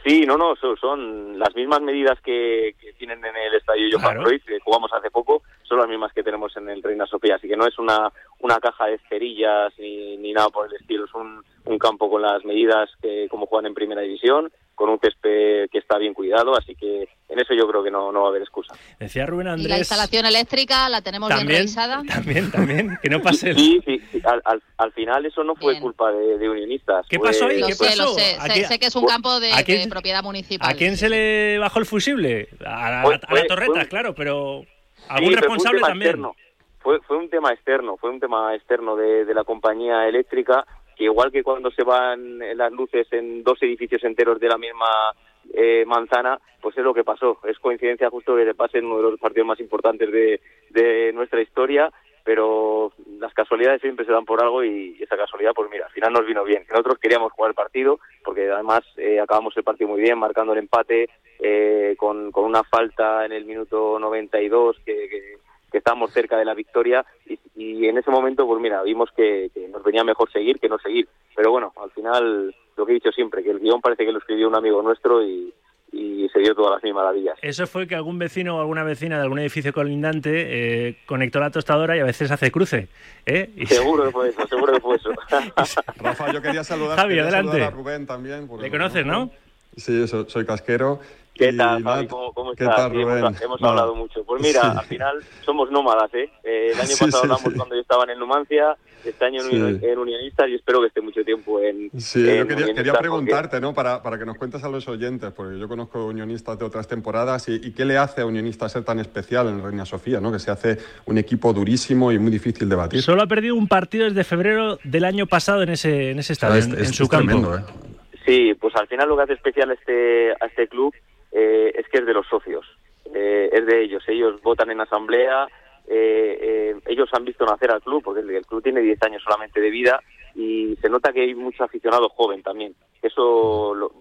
Sí, no, no, son, son las mismas medidas que, que tienen en el estadio Johan Claro. Cruyff, que jugamos hace poco, son las mismas que tenemos en el Reina Sofía, así que no es una, una caja de cerillas ni, ni nada por el estilo, es un, un campo con las medidas que como juegan en primera división, con un césped que está bien cuidado, así que en eso yo creo que no, no va a haber excusa. Decía Rubén Y la Andrés. instalación eléctrica la tenemos bien revisada. También, también, que no pase. Sí, sí, sí, al, al, al final eso no fue culpa de, de unionistas. ¿Qué pasó ahí? Lo ¿Qué sé, pasó? lo sé. ¿A Sé, que es un campo de, ¿A quién- de propiedad municipal. ¿A quién se le bajó el fusible? A la, Fue- a la fue- torreta, claro, pero Sí, algún pero fue un responsable tema también. externo. Fue, fue un tema externo, fue un tema externo de, de la compañía eléctrica, que igual que cuando se van las luces en dos edificios enteros de la misma eh, manzana, pues es lo que pasó. Es coincidencia justo que le pase en uno de los partidos más importantes de, de nuestra historia, pero las casualidades siempre se dan por algo y esa casualidad, pues mira, al final nos vino bien. Nosotros queríamos jugar el partido, porque además eh, acabamos el partido muy bien, marcando el empate eh, con, con una falta en el minuto 92 que, que, que estábamos cerca de la victoria y, y en ese momento, pues mira, vimos que, que nos venía mejor seguir que no seguir. Pero bueno, al final, lo que he dicho siempre, que el guion parece que lo escribió un amigo nuestro y, y se dio todas las mil maravillas. Eso fue que algún vecino o alguna vecina de algún edificio colindante eh, conectó la tostadora y a veces hace cruce. ¿eh? Y- Seguro que fue eso, seguro que fue eso. Rafa, yo quería saludar, Javi, quería adelante. saludar a Rubén también. porque Le conoces, ¿no? conozco. Sí, so- soy casquero. ¿Qué tal, Javi? ¿Cómo, cómo ¿Qué estás? tal, Sí, hemos- Rubén? hemos, Nada. hablado mucho. Pues mira, Sí. al final somos nómadas, ¿eh? Eh, El año Sí, pasado sí, hablamos sí. cuando yo estaba en Numancia, este año en, Sí. Uni- en Unionistas y espero que esté mucho tiempo en Sí, en yo quería, porque- preguntarte, ¿no? Para, para que nos cuentes a los oyentes, porque yo conozco unionistas de otras temporadas y, y qué le hace a Unionistas ser tan especial en Reina Sofía, ¿no? Que se hace un equipo durísimo y muy difícil de batir. Solo ha perdido un partido desde febrero del año pasado en ese, en ese estadio, Es- en, es- en su es campo. tremendo, ¿eh? Sí, pues al final lo que hace especial a este, a este club eh, es que es de los socios, eh, es de ellos. Ellos votan en asamblea, eh, eh, ellos han visto nacer al club, porque el, club tiene 10 años solamente de vida y se nota que hay mucho aficionado joven también. Eso lo-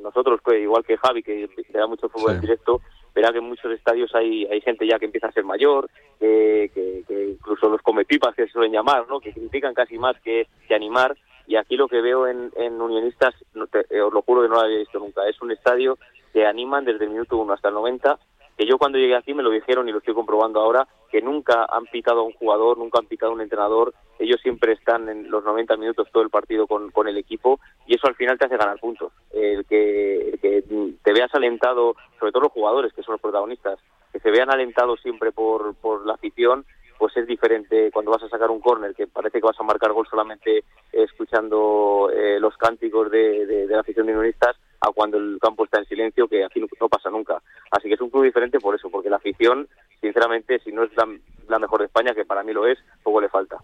nosotros, igual que Javi, que le da mucho fútbol en directo, verá que en muchos estadios hay, hay gente ya que empieza a ser mayor, que, que- que incluso los comepipas que se suelen llamar, ¿no? que critican casi más que, que animar. Y aquí lo que veo en, en Unionistas, no te- eh, os lo juro que no lo había visto nunca, es un estadio que animan desde el minuto 1 hasta el 90, que yo cuando llegué aquí me lo dijeron y lo estoy comprobando ahora, que nunca han pitado a un jugador, nunca han pitado a un entrenador, ellos siempre están en los 90 minutos todo el partido con, con el equipo y eso al final te hace ganar puntos. El que, que te veas alentado, sobre todo los jugadores que son los protagonistas, que se vean alentados siempre por, por la afición, pues es diferente cuando vas a sacar un córner, que parece que vas a marcar gol solamente escuchando eh, los cánticos de, de- de la afición de unionistas, a cuando el campo está en silencio, que aquí no, no pasa nunca. Así que es un club diferente por eso, porque la afición, sinceramente, si no es la, la mejor de España, que para mí lo es, poco le falta.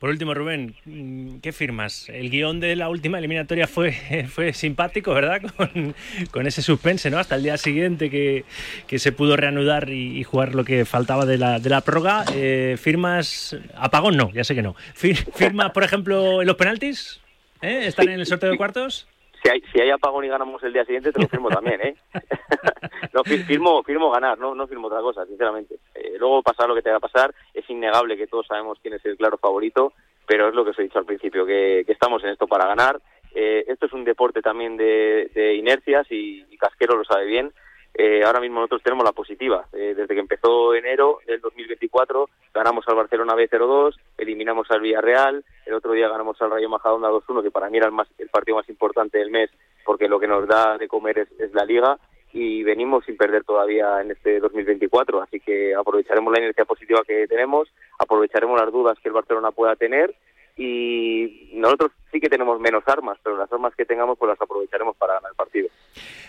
Por último, Rubén, mm, ¿qué firmas? El guion de la última eliminatoria fue, fue simpático, ¿verdad? Con, con ese suspense, ¿no? Hasta el día siguiente que, que se pudo reanudar y, y jugar lo que faltaba de la, de la prórroga. Eh, ¿Firmas apagón? No, ya sé que no. Fir- ¿Firmas, por ejemplo, en los penaltis? ¿Eh? ¿Están en el sorteo de cuartos? Si hay, si hay apagón y ganamos el día siguiente, te lo firmo también, ¿eh? firmo, firmo ganar, no, firmo otra cosa, sinceramente. Eh, luego pasar lo que te va a pasar, es innegable que todos sabemos quién es el claro favorito, pero es lo que os he dicho al principio, que, que estamos en esto para ganar. Eh, esto es un deporte también de, de inercias y Casquero lo sabe bien. Eh, ahora mismo nosotros tenemos la positiva. Eh, desde que empezó enero del 2024, ganamos al Barcelona B0-2, eliminamos al Villarreal, el otro día ganamos al Rayo Majadahonda 2-1, que para mí era el, más, el partido más importante del mes, porque lo que nos da de comer es, es la Liga, y venimos sin perder todavía en este 2024, así que aprovecharemos la inercia positiva que tenemos, aprovecharemos las dudas que el Barcelona pueda tener, y nosotros sí que tenemos menos armas, pero las armas que tengamos pues las aprovecharemos para ganar el partido.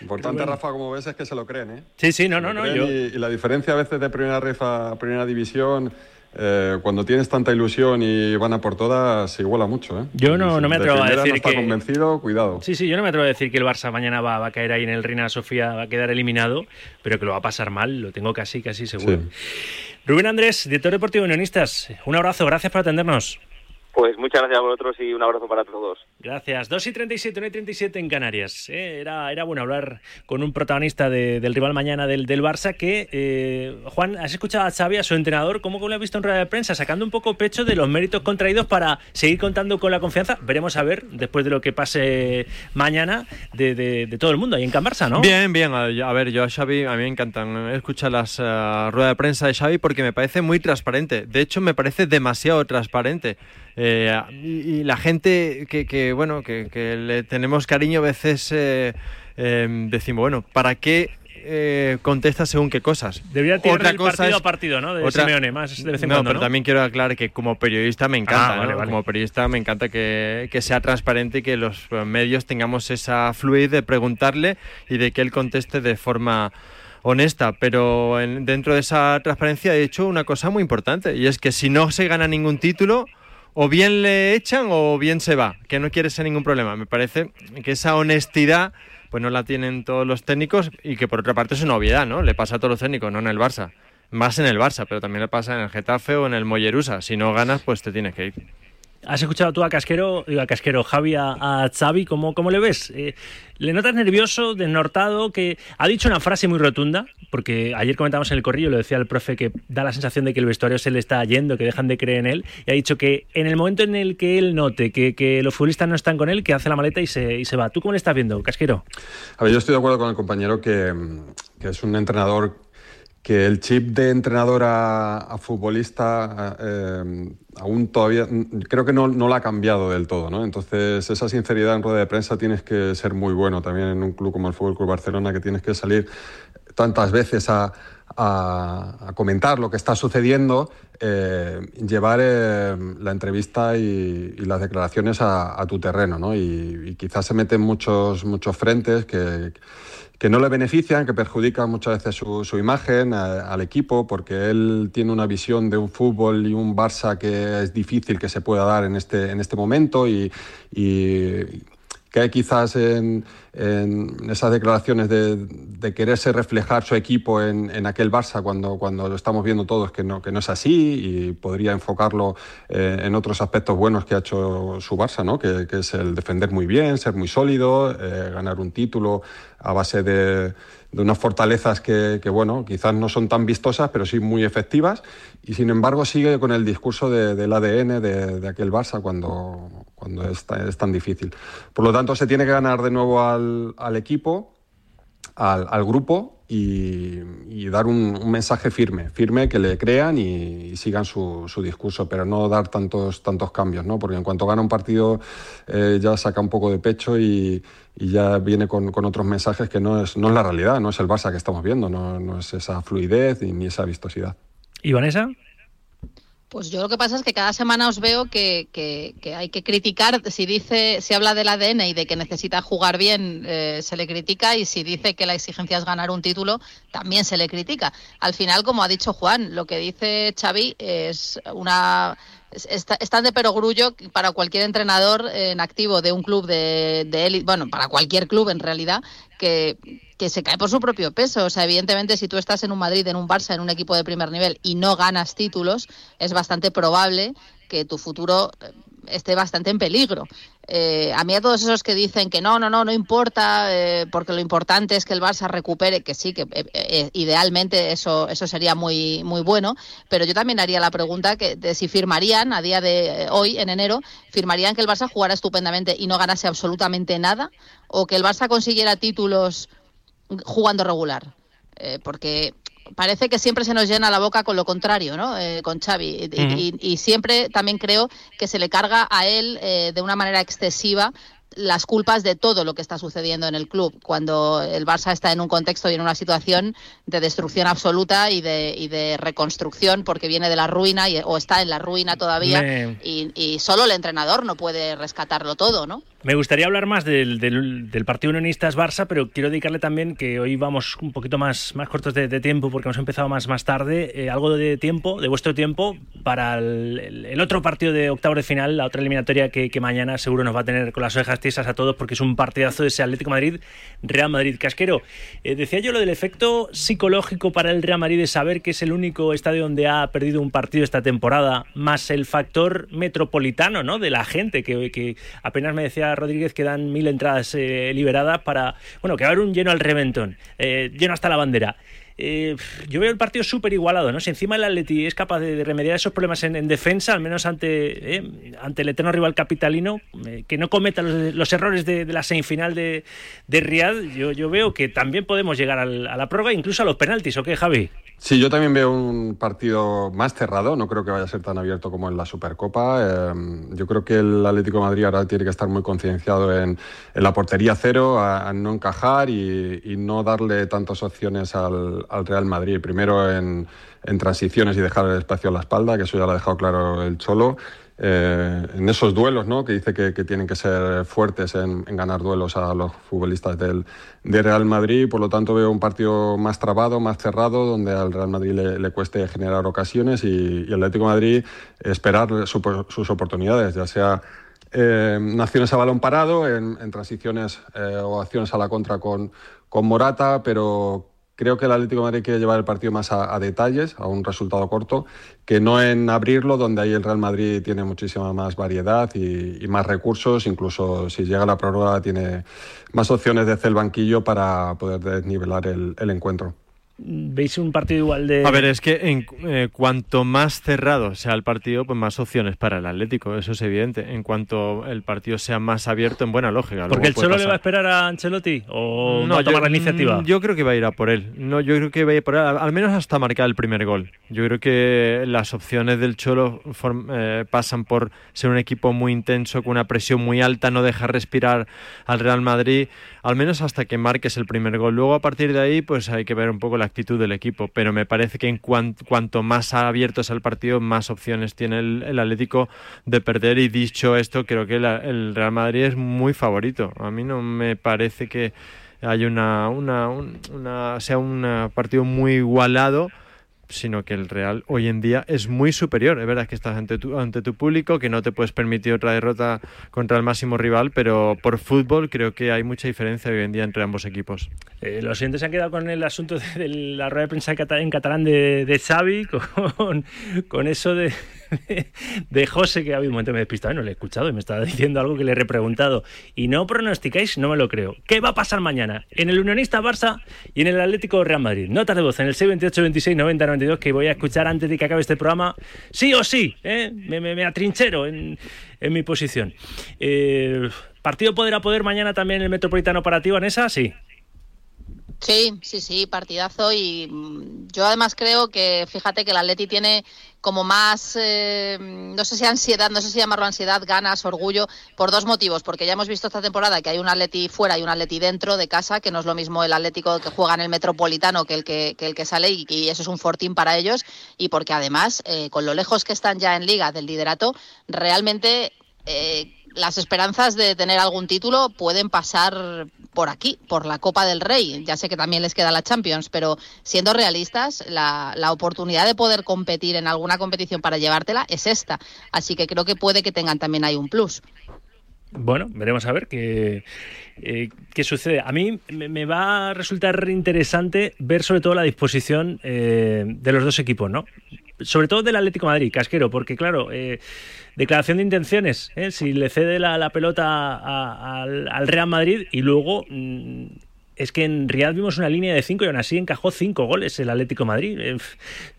Importante, Rafa, como ves, es que se lo creen, ¿eh? Sí, sí, no, Se no, no. Yo, Y, y la diferencia a veces de primera ref a primera división, eh, cuando tienes tanta ilusión y van a por todas, se iguala mucho, ¿eh? Yo no- no me de atrevo a decir no está que- convencido, cuidado. Sí, sí, yo no me atrevo a decir que el Barça mañana va, va a caer ahí en el Reina Sofía, va a quedar eliminado, pero que lo va a pasar mal, lo tengo casi, casi seguro. Rubén Andrés, director deportivo de Unionistas, un abrazo, gracias por atendernos. Pues muchas gracias a vosotros y un abrazo para todos. Gracias. 2 y 37, 1 y 37 en Canarias. Eh, Era, era bueno hablar con un protagonista de- del rival mañana del, del Barça que, eh, Juan, ¿has escuchado a Xavi, a su entrenador, cómo lo has visto en rueda de prensa, sacando un poco pecho de los méritos contraídos para seguir contando con la confianza? Veremos a ver, después de lo que pase mañana, de, de- todo el mundo ahí en Can Barça, ¿no? Bien, bien. A ver, yo a Xavi, a mí me encantan escuchar las eh, ruedas de prensa de Xavi porque me parece muy transparente. De hecho, me parece demasiado transparente. Y, y la gente que, que, bueno, que, que le tenemos cariño a veces eh, eh, decimos, bueno, ¿para qué eh, contesta según qué cosas? Debería tirar Otra cosa partido es- a partido, ¿no? De otra- Simeone, más de vez en no, cuando, pero ¿no? también quiero aclarar que como periodista me encanta, Ah, vale, ¿no? vale. Como periodista me encanta que, que sea transparente y que los eh, medios tengamos esa fluidez de preguntarle y de que él conteste de forma honesta, pero en- dentro de esa transparencia he hecho una cosa muy importante y es que si no se gana ningún título, o bien le echan o bien se va, que no quiere ser ningún problema. Me parece que esa honestidad pues no la tienen todos los técnicos y que por otra parte es una obviedad, ¿no? Le pasa a todos los técnicos, no en el Barça. Más en el Barça, pero también le pasa en el Getafe o en el Mollerusa. Si no ganas, pues te tienes que ir. Has escuchado tú a Casquero, digo, a Casquero, Javi, a, Xavi, ¿cómo, cómo le ves? Eh, ¿Le notas nervioso, desnortado, que ha dicho una frase muy rotunda? Porque ayer comentamos en el corrillo, lo decía el profe, que da la sensación de que el vestuario se le está yendo, que dejan de creer en él, y ha dicho que en el momento en el que él note que, que los futbolistas no están con él, que hace la maleta y se, y se va. ¿Tú cómo le estás viendo, Casquero? A ver, yo estoy de acuerdo con el compañero que, que es un entrenador que el chip de entrenador a, futbolista eh, aún todavía creo que no, no lo ha cambiado del todo, ¿no? Entonces esa sinceridad en rueda de prensa tienes que ser muy bueno también en un club como el Fútbol Club Barcelona que tienes que salir tantas veces a, comentar lo que está sucediendo, eh, llevar eh, la entrevista y, las declaraciones a, a tu terreno, ¿no? Y, y quizás se meten muchos, muchos frentes que, que no le benefician, que perjudican muchas veces su, su imagen al equipo, porque él tiene una visión de un fútbol y un Barça que es difícil que se pueda dar en este, en este momento y, y hay quizás en, esas declaraciones de, quererse reflejar su equipo en, aquel Barça cuando, cuando lo estamos viendo todos que no, que no es así y podría enfocarlo eh, en otros aspectos buenos que ha hecho su Barça, ¿no? que, es el defender muy bien, ser muy sólido, eh, ganar un título a base de, unas fortalezas que, bueno, quizás no son tan vistosas, pero sí muy efectivas. Y sin embargo sigue con el discurso de- del ADN de aquel Barça cuando, cuando es, es tan difícil. Por lo tanto, se tiene que ganar de nuevo al, al equipo, al, al grupo y, y dar un, un mensaje firme, firme que le crean y, y sigan su, su discurso, pero no dar tantos, tantos cambios, ¿no? porque en cuanto gana un partido eh, ya saca un poco de pecho y, y ya viene con, con otros mensajes que no es, no es la realidad, no es el Barça que estamos viendo, no, no es esa fluidez ni esa vistosidad. ¿Y Vanessa? Pues yo lo que pasa es que cada semana os veo que, que- que hay que criticar. Si dice, si habla del ADN y de que necesita jugar bien, eh, se le critica. Y si dice que la exigencia es ganar un título, también se le critica. Al final, como ha dicho Juan, lo que dice Xavi es una está- es tan de perogrullo para cualquier entrenador en activo de un club de, de élite, bueno, para cualquier club en realidad, que, que se cae por su propio peso. O sea, evidentemente, si tú estás en un Madrid, en un Barça, en un equipo de primer nivel y no ganas títulos, es bastante probable que tu futuro eh, esté bastante en peligro. Eh, a mí a todos esos que dicen que no, no, no, no importa, eh, porque lo importante es que el Barça recupere, que sí, que eh, eh, idealmente eso, eso sería muy, muy bueno, pero yo también haría la pregunta que, de si firmarían a día de hoy, en enero, firmarían que el Barça jugara estupendamente y no ganase absolutamente nada, o que el Barça consiguiera títulos jugando regular. Porque parece que siempre se nos llena la boca con lo contrario, ¿no? Eh, con Xavi. Y, y- y siempre también creo que se le carga a él eh, de una manera excesiva las culpas de todo lo que está sucediendo en el club, cuando el Barça está en un contexto y en una situación de destrucción absoluta y de, y de reconstrucción porque viene de la ruina y, o está en la ruina todavía Me- y, y solo el entrenador no puede rescatarlo todo, ¿no? Me gustaría hablar más del, del, del partido unionistas Barça, pero quiero dedicarle también que hoy vamos un poquito más, más cortos de, tiempo porque hemos empezado más, más tarde, eh, algo de tiempo, de vuestro tiempo, para el, otro partido de octavos de final, la otra eliminatoria que, mañana seguro nos va a tener con las orejas tiesas a todos porque es un partidazo de ese Atlético Madrid, Real Madrid. Casquero, eh, decía yo lo del efecto psicológico para el Real Madrid de saber que es el único estadio donde ha perdido un partido esta temporada, más el factor metropolitano, ¿no? De la gente, que, que apenas me decía Rodríguez que dan mil entradas eh, liberadas para, bueno, que va a haber un lleno al reventón, eh, lleno hasta la bandera. Eh, yo veo el partido súper igualado, ¿no? Si encima el Atleti es capaz de, remediar esos problemas en, en defensa, al menos ante, eh, ante el eterno rival capitalino, eh, que no cometa los, errores de, la semifinal de, de yo, yo veo que también podemos llegar a la prórroga, incluso a los penaltis, ¿o qué, Javi? Sí, yo también veo un partido más cerrado, no creo que vaya a ser tan abierto como en la Supercopa. Yo creo que el Atlético Madrid ahora tiene que estar muy concienciado en, la portería cero, a, a no encajar y, y no darle tantas opciones al, al Real Madrid. Primero en, transiciones y dejar el espacio a la espalda, que eso ya lo ha dejado claro el Cholo. Eh, en esos duelos, ¿no? que dice que, tienen que ser fuertes en, ganar duelos a los futbolistas del, de Real Madrid. Por lo tanto, veo un partido más trabado, más cerrado, donde al Real Madrid le, le cueste generar ocasiones y, el Atlético Madrid esperar su- sus oportunidades, ya sea eh, en acciones a balón parado, en, transiciones eh, o acciones a la contra con, con Morata, pero Creo que el Atlético Madrid quiere llevar el partido más a, detalles, a un resultado corto, que no en abrirlo, donde ahí el Real Madrid tiene muchísima más variedad y, más recursos. Incluso si llega la prórroga, tiene más opciones de hacer el banquillo para poder desnivelar el, el encuentro. ¿Veis un partido igual de.? A ver, es que en, eh, cuanto más cerrado sea el partido, pues más opciones para el Atlético, eso es evidente. En cuanto el partido sea más abierto, en buena lógica. ¿Porque el Cholo le va a pasar. esperar a Ancelotti? ¿O No, va a tomar yo- la iniciativa? mm, Yo creo que va a ir a por él. No, yo creo que va a ir por él, al al menos hasta marcar el primer gol. Yo creo que las opciones del Cholo form- eh, pasan por ser un equipo muy intenso, con una presión muy alta, no dejar respirar al Real Madrid, al menos hasta que marques el primer gol. Luego, a partir de ahí, pues hay que ver un poco la actitud del equipo. Pero me parece que en cuan- cuanto más abierto es el partido, más opciones tiene el, el Atlético de perder. Y dicho esto, creo que la- el Real Madrid es muy favorito. A mí no me parece que hay una, una, un- una- sea un eh, partido muy igualado sino que el Real hoy en día es muy superior. Es verdad que estás ante tu, ante tu público, que no te puedes permitir otra derrota contra el máximo rival, pero por fútbol creo que hay mucha diferencia hoy en día entre ambos equipos. Eh, los siguientes se han quedado con el asunto de, de la rueda de prensa en cata- en catalán de, de Xavi, con, con eso de, de José, que ha habido un momento me he despistado no le he escuchado y me estaba diciendo algo que le he repreguntado. Y no pronosticáis, no me lo creo. ¿Qué va a pasar mañana? En el Unionista Barça y en el Atlético Real Madrid. Notas de voz en el 628 26 90 92 que voy a escuchar antes de que acabe este programa. Sí o sí, ¿eh? me, me- me atrinchero en, en mi posición. Eh, ¿Partido poder a poder mañana también en el Metropolitano para ti, Vanessa? Sí. Sí, sí, sí, partidazo y mm, yo además creo que, fíjate que el Atleti tiene como más, eh, no sé si ansiedad, no sé si llamarlo ansiedad, ganas, orgullo, por dos motivos, porque ya hemos visto esta temporada que hay un Atleti fuera y un Atleti dentro de casa, que no es lo mismo el Atlético que juega en el Metropolitano que el que, que el que sale y, eso es un fortín para ellos y porque además, eh, con lo lejos que están ya en liga del liderato, realmente... eh, las esperanzas de tener algún título pueden pasar por aquí, por la Copa del Rey. Ya sé que también les queda la Champions, pero siendo realistas, la, la oportunidad de poder competir en alguna competición para llevártela es esta. Así que creo que puede que tengan también ahí un plus. Bueno, veremos a ver qué, eh, qué sucede. A mí me, va a resultar interesante ver sobre todo la disposición eh, de los dos equipos, ¿no? Sobre todo del Atlético de Madrid, casquero, porque claro, eh, declaración de intenciones, ¿eh? si le cede la, pelota al Real Madrid y luego mm, es que en Riyadh vimos una línea de cinco y aún así encajó cinco goles el Atlético de Madrid. Eh,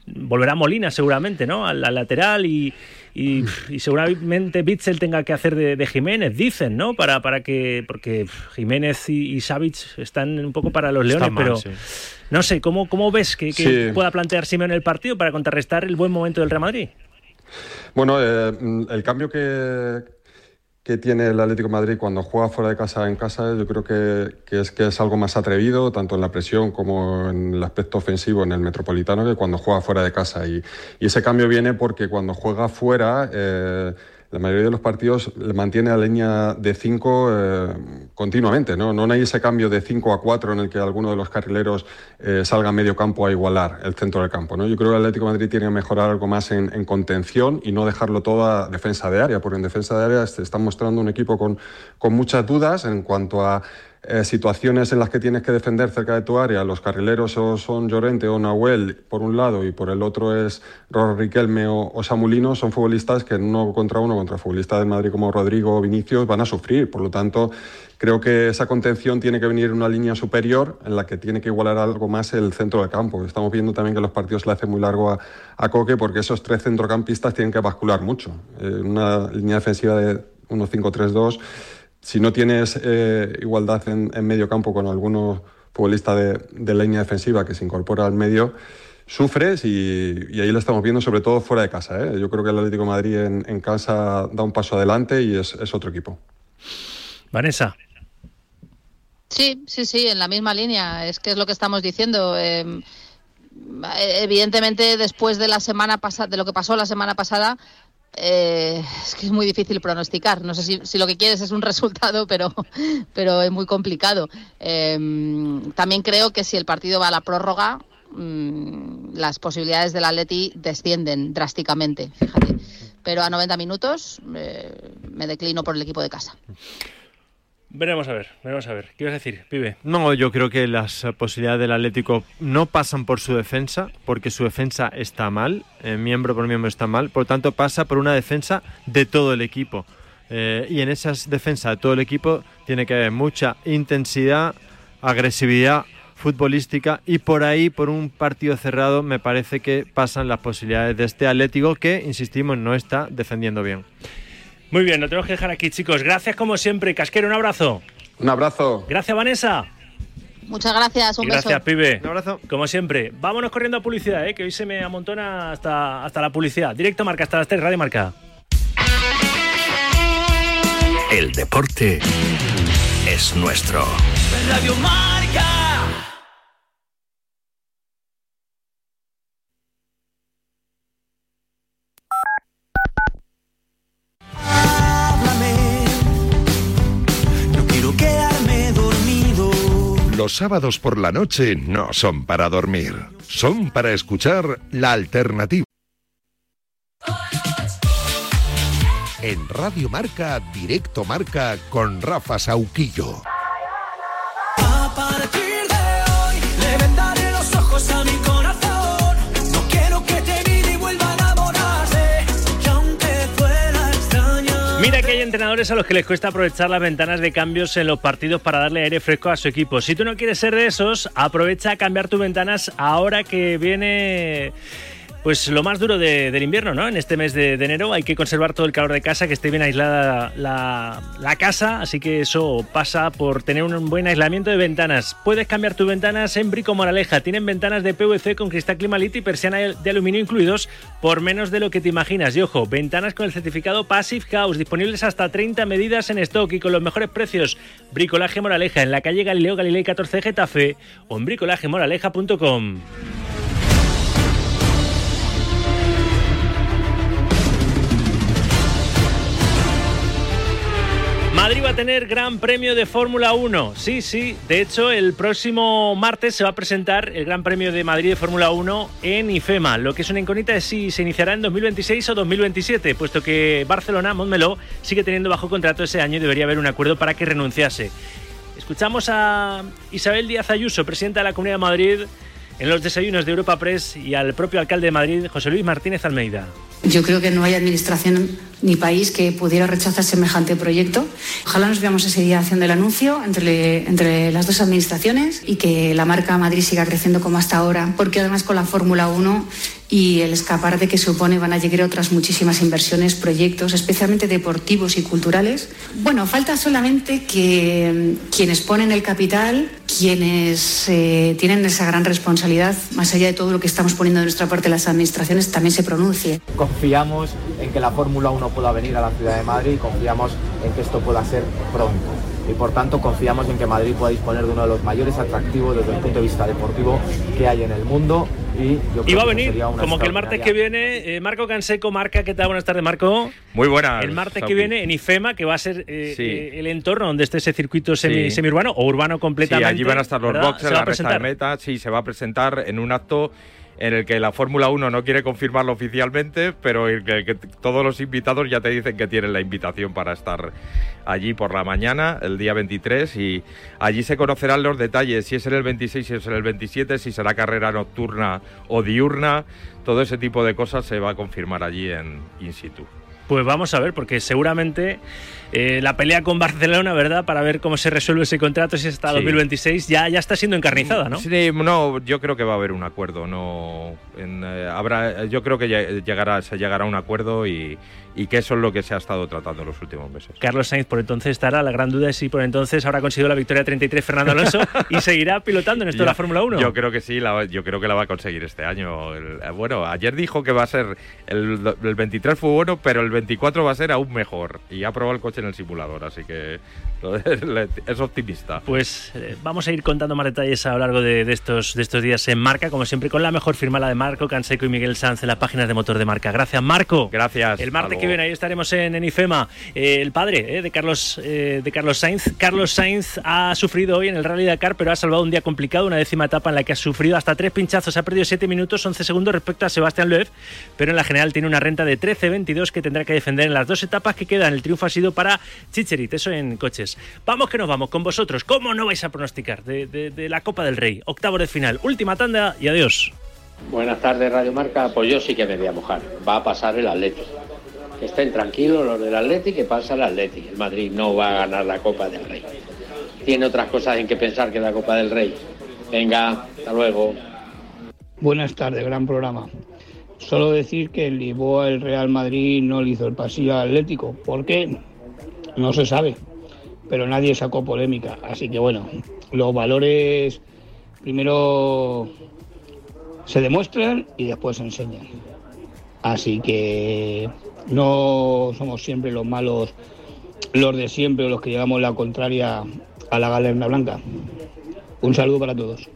volverá Molina seguramente, ¿no? Al, al lateral y, y, y seguramente Bitzel tenga que hacer de, de Jiménez, dicen, ¿no? Para, para que. Porque Jiménez y, y Savic están un poco para los leones, mal, pero. sí. No sé, ¿cómo, cómo ves que, que Sí. pueda plantear Simeone el partido para contrarrestar el buen momento del Real Madrid? Bueno, eh, el cambio que, que tiene el Atlético Madrid cuando juega fuera de casa en casa, yo creo que, que es que es algo más atrevido, tanto en la presión como en el aspecto ofensivo en el Metropolitano, que cuando juega fuera de casa. Y, y ese cambio viene porque cuando juega fuera, eh, la mayoría de los partidos mantiene la línea de 5 continuamente, ¿no? No hay ese cambio de 5 a 4 en el que alguno de los carrileros eh, salga a medio campo a igualar el centro del campo, ¿no? Yo creo que el Atlético Madrid tiene que mejorar algo más en, en contención y no dejarlo todo a defensa de área, porque en defensa de área se está mostrando un equipo con, con muchas dudas en cuanto a eh, situaciones en las que tienes que defender cerca de tu área. Los carrileros son Llorente o Nahuel por un lado y por el otro es Ror Riquelme o, o Samulino. Son futbolistas que uno contra uno, contra futbolistas del Madrid como Rodrigo o Vinicius, van a sufrir. Por lo tanto, creo que esa contención tiene que venir en una línea superior en la que tiene que igualar algo más el centro del campo. Estamos viendo también que los partidos le hacen muy largo a, a Coque porque esos tres centrocampistas tienen que bascular mucho. Eh, una línea defensiva de 1-5-3-2 si no tienes eh, igualdad en, en, medio campo con algunos futbolistas de, de, línea defensiva que se incorpora al medio, sufres y, y, ahí lo estamos viendo sobre todo fuera de casa. ¿eh? Yo creo que el Atlético de Madrid en, en casa da un paso adelante y es, es, otro equipo. Vanessa. Sí, sí, sí, en la misma línea. Es que es lo que estamos diciendo. Eh, evidentemente, después de la semana pasada, de lo que pasó la semana pasada, eh, es que es muy difícil pronosticar. No sé si, si, lo que quieres es un resultado, pero, pero es muy complicado. Eh, también creo que si el partido va a la prórroga, mmm, las posibilidades del Atleti descienden drásticamente, fíjate. Pero a 90 minutos eh, me declino por el equipo de casa. Veremos a ver, veremos a ver. ¿Qué ibas a decir, pibe? No, yo creo que las posibilidades del Atlético no pasan por su defensa, porque su defensa está mal, eh, miembro por miembro está mal, por lo tanto pasa por una defensa de todo el equipo. Eh, y en esa defensa de todo el equipo tiene que haber mucha intensidad, agresividad futbolística y por ahí, por un partido cerrado, me parece que pasan las posibilidades de este Atlético que, insistimos, no está defendiendo bien. Muy bien, lo tenemos que dejar aquí, chicos. Gracias como siempre. Casquero, un abrazo. Un abrazo. Gracias, Vanessa. Muchas gracias, un Y gracias, beso. pibe. Un abrazo. Como siempre. Vámonos corriendo a publicidad, ¿eh? que hoy se me amontona hasta, hasta la publicidad. Directo Marca, hasta las 3, Radio Marca. El deporte es nuestro. Radio Marca. Los sábados por la noche no son para dormir, son para escuchar la alternativa. En Radio Marca, Directo Marca con Rafa Sauquillo. Entrenadores a los que les cuesta aprovechar las ventanas de cambios en los partidos para darle aire fresco a su equipo. Si tú no quieres ser de esos, aprovecha a cambiar tus ventanas ahora que viene pues lo más duro de- del invierno, ¿no? En este mes de, enero hay que conservar todo el calor de casa, que esté bien aislada la, casa, así que eso pasa por tener un buen aislamiento de ventanas. Puedes cambiar tus ventanas en Brico Moraleja. Tienen ventanas de PVC con cristal Climalit y persiana de aluminio incluidos por menos de lo que te imaginas. Y ojo, ventanas con el certificado Passive House, disponibles hasta 30 medidas en stock y con los mejores precios. Bricolaje Moraleja en la calle Galileo Galilei 14 Getafe o en bricolajemoraleja.com. Madrid va a tener Gran Premio de Fórmula 1. Sí, sí. De hecho, el próximo martes se va a presentar el Gran Premio de Madrid de Fórmula 1 en IFEMA. Lo que es una incógnita es si se iniciará en 2026 o 2027, puesto que Barcelona, Montmeló, sigue teniendo bajo contrato ese año y debería haber un acuerdo para que renunciase. Escuchamos a Isabel Díaz Ayuso, presidenta de la Comunidad de Madrid, en los desayunos de Europa Press y al propio alcalde de Madrid, José Luis Martínez Almeida. Yo creo que no hay administración ni país que pudiera rechazar semejante proyecto. Ojalá nos veamos ese día haciendo el anuncio entre, entre las dos administraciones y que la marca Madrid siga creciendo como hasta ahora, porque además con la Fórmula 1 y el escaparate que supone van a llegar otras muchísimas inversiones, proyectos, especialmente deportivos y culturales. Bueno, falta solamente que mm, quienes ponen el capital, quienes eh, tienen esa gran responsabilidad, más allá de todo lo que estamos poniendo de nuestra parte las administraciones, también se pronuncie. Confiamos en que la Fórmula 1 pueda venir a la ciudad de Madrid y confiamos en que esto pueda ser pronto. Y por tanto confiamos en que Madrid pueda disponer de uno de los mayores atractivos desde el punto de vista deportivo que hay en el mundo. Y, yo Y creo va a que venir, una como que el martes que viene, eh, Marco Canseco, Marca, ¿qué tal? Buenas tardes, Marco. Muy buenas. El martes que viene en IFEMA, que va a ser eh, Sí. eh, el entorno donde esté ese circuito semi, Sí. semiurbano o urbano Sí, completamente. allí van a estar los ¿verdad? boxes, la a recta de presentar. meta. Sí, se va a presentar en un acto en el que la Fórmula 1 no quiere confirmarlo oficialmente, pero el que todos los invitados ya te dicen que tienen la invitación para estar allí por la mañana, el día 23, y allí se conocerán los detalles, si es en el 26, si es en el 27, si será carrera nocturna o diurna, todo ese tipo de cosas se va a confirmar allí en in situ. Pues vamos a ver, porque seguramente eh, la pelea con Barcelona, ¿verdad? Para ver cómo se resuelve ese contrato, si hasta Sí. 2026, ya, ya está siendo encarnizada, ¿no? Sí, no, yo creo que va a haber un acuerdo. No, en, eh, habrá, yo creo que lle- llegará, se llegará a un acuerdo y, y que eso es lo que se ha estado tratando en los últimos meses. Carlos Sainz por entonces estará, la gran duda es si por entonces habrá conseguido la victoria 33 Fernando Alonso y seguirá pilotando en esto de la Fórmula 1. Yo creo que sí, la- yo creo que la va a conseguir este año. El- eh, bueno, ayer dijo que va a ser el, el 23 fue bueno, pero el 24 va a ser aún mejor y ha probado el coche en el simulador, así que es optimista. Pues eh, vamos a ir contando más detalles a lo largo de, de estos, de estos días en Marca, como siempre, con la mejor firma, la de Marco Canseco y Miguel Sanz en las páginas de motor de Marca. Gracias, Marco. Gracias. El martes que viene ahí estaremos en, en IFEMA. Eh, el padre eh, de, Carlos, eh, de Carlos Sainz. Carlos Sainz ha sufrido hoy en el Rally Dakar, pero ha salvado un día complicado, una décima etapa en la que ha sufrido hasta tres pinchazos. Ha perdido 7 minutos, 11 segundos respecto a Sebastián Loeb, pero en la general tiene una renta de 13-22 que tendrá que defender en las dos etapas que quedan. El triunfo ha sido para Chicherit, eso en coches. Vamos que nos vamos con vosotros. ¿Cómo no vais a pronosticar de, de- de la Copa del Rey? Octavo de final, última tanda y adiós. Buenas tardes, Radio Marca. Pues yo sí que me voy a mojar. Va a pasar el Atleti. Que estén tranquilos los del Atleti, que pasa el Atleti. El Madrid no va a ganar la Copa del Rey. Tiene otras cosas en que pensar que la Copa del Rey. Venga, hasta luego. Buenas tardes, gran programa. Solo decir que en Lisboa el Real Madrid no le hizo el pasillo al Atlético. ¿Por qué? No se sabe. Pero nadie sacó polémica. Así que bueno, los valores primero se demuestran y después se enseñan. Así que no somos siempre los malos, los de siempre, o los que llevamos la contraria a la galerna blanca. Un saludo para todos.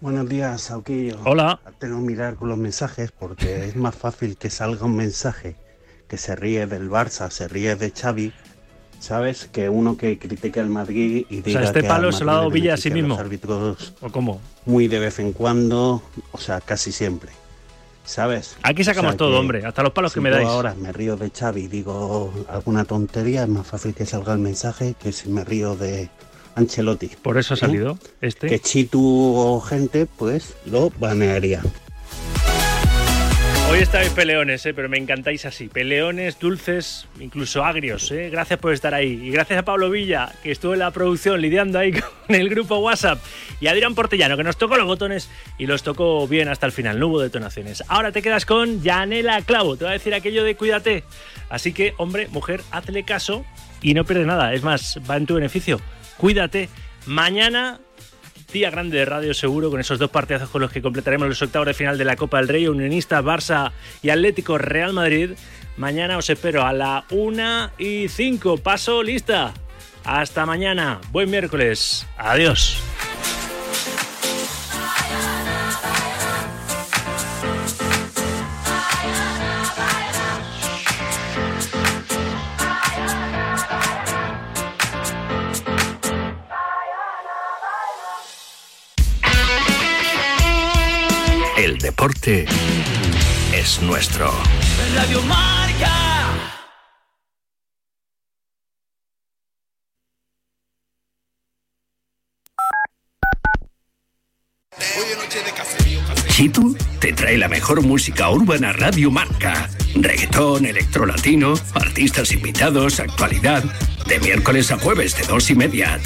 Buenos días, Sauquillo. Hola. Tengo que mirar con los mensajes porque es más fácil que salga un mensaje que se ríe del Barça, se ríe de Xavi, ¿sabes? Que uno que critique al Madrid y O diga sea, este que al palo se lo ha dado Villa a sí mismo. los árbitros ¿O cómo? muy de vez en cuando, o sea, casi siempre. ¿Sabes? Aquí sacamos O sea todo, hombre, hasta los palos que me dais. ahora me río de Xavi y digo alguna tontería, es más fácil que salga el mensaje que si me río de Ancelotti. Por eso ha salido este. Que Chitu o gente, pues lo banearía. Hoy estáis peleones, ¿eh? pero me encantáis así. Peleones, dulces, incluso agrios. ¿eh? Gracias por estar ahí. Y gracias a Pablo Villa, que estuvo en la producción lidiando ahí con el grupo WhatsApp. Y a Adrián Portellano, que nos tocó los botones y los tocó bien hasta el final. No hubo detonaciones. Ahora te quedas con Yanela Clavo. Te va a decir aquello de cuídate. Así que, hombre, mujer, hazle caso y no pierde nada. Es más, va en tu beneficio. Cuídate. Mañana día grande de radio seguro con esos dos partidazos con los que completaremos los octavos de final de la Copa del Rey, Unionistas, Barça y Atlético Real Madrid. Mañana os espero a la 1 y 5. Paso lista. Hasta mañana. Buen miércoles. Adiós. El deporte es nuestro. Radio Marca. Chitu te trae la mejor música urbana Radio Marca. Reggaetón, electrolatino, artistas invitados, actualidad. De miércoles a jueves de dos y media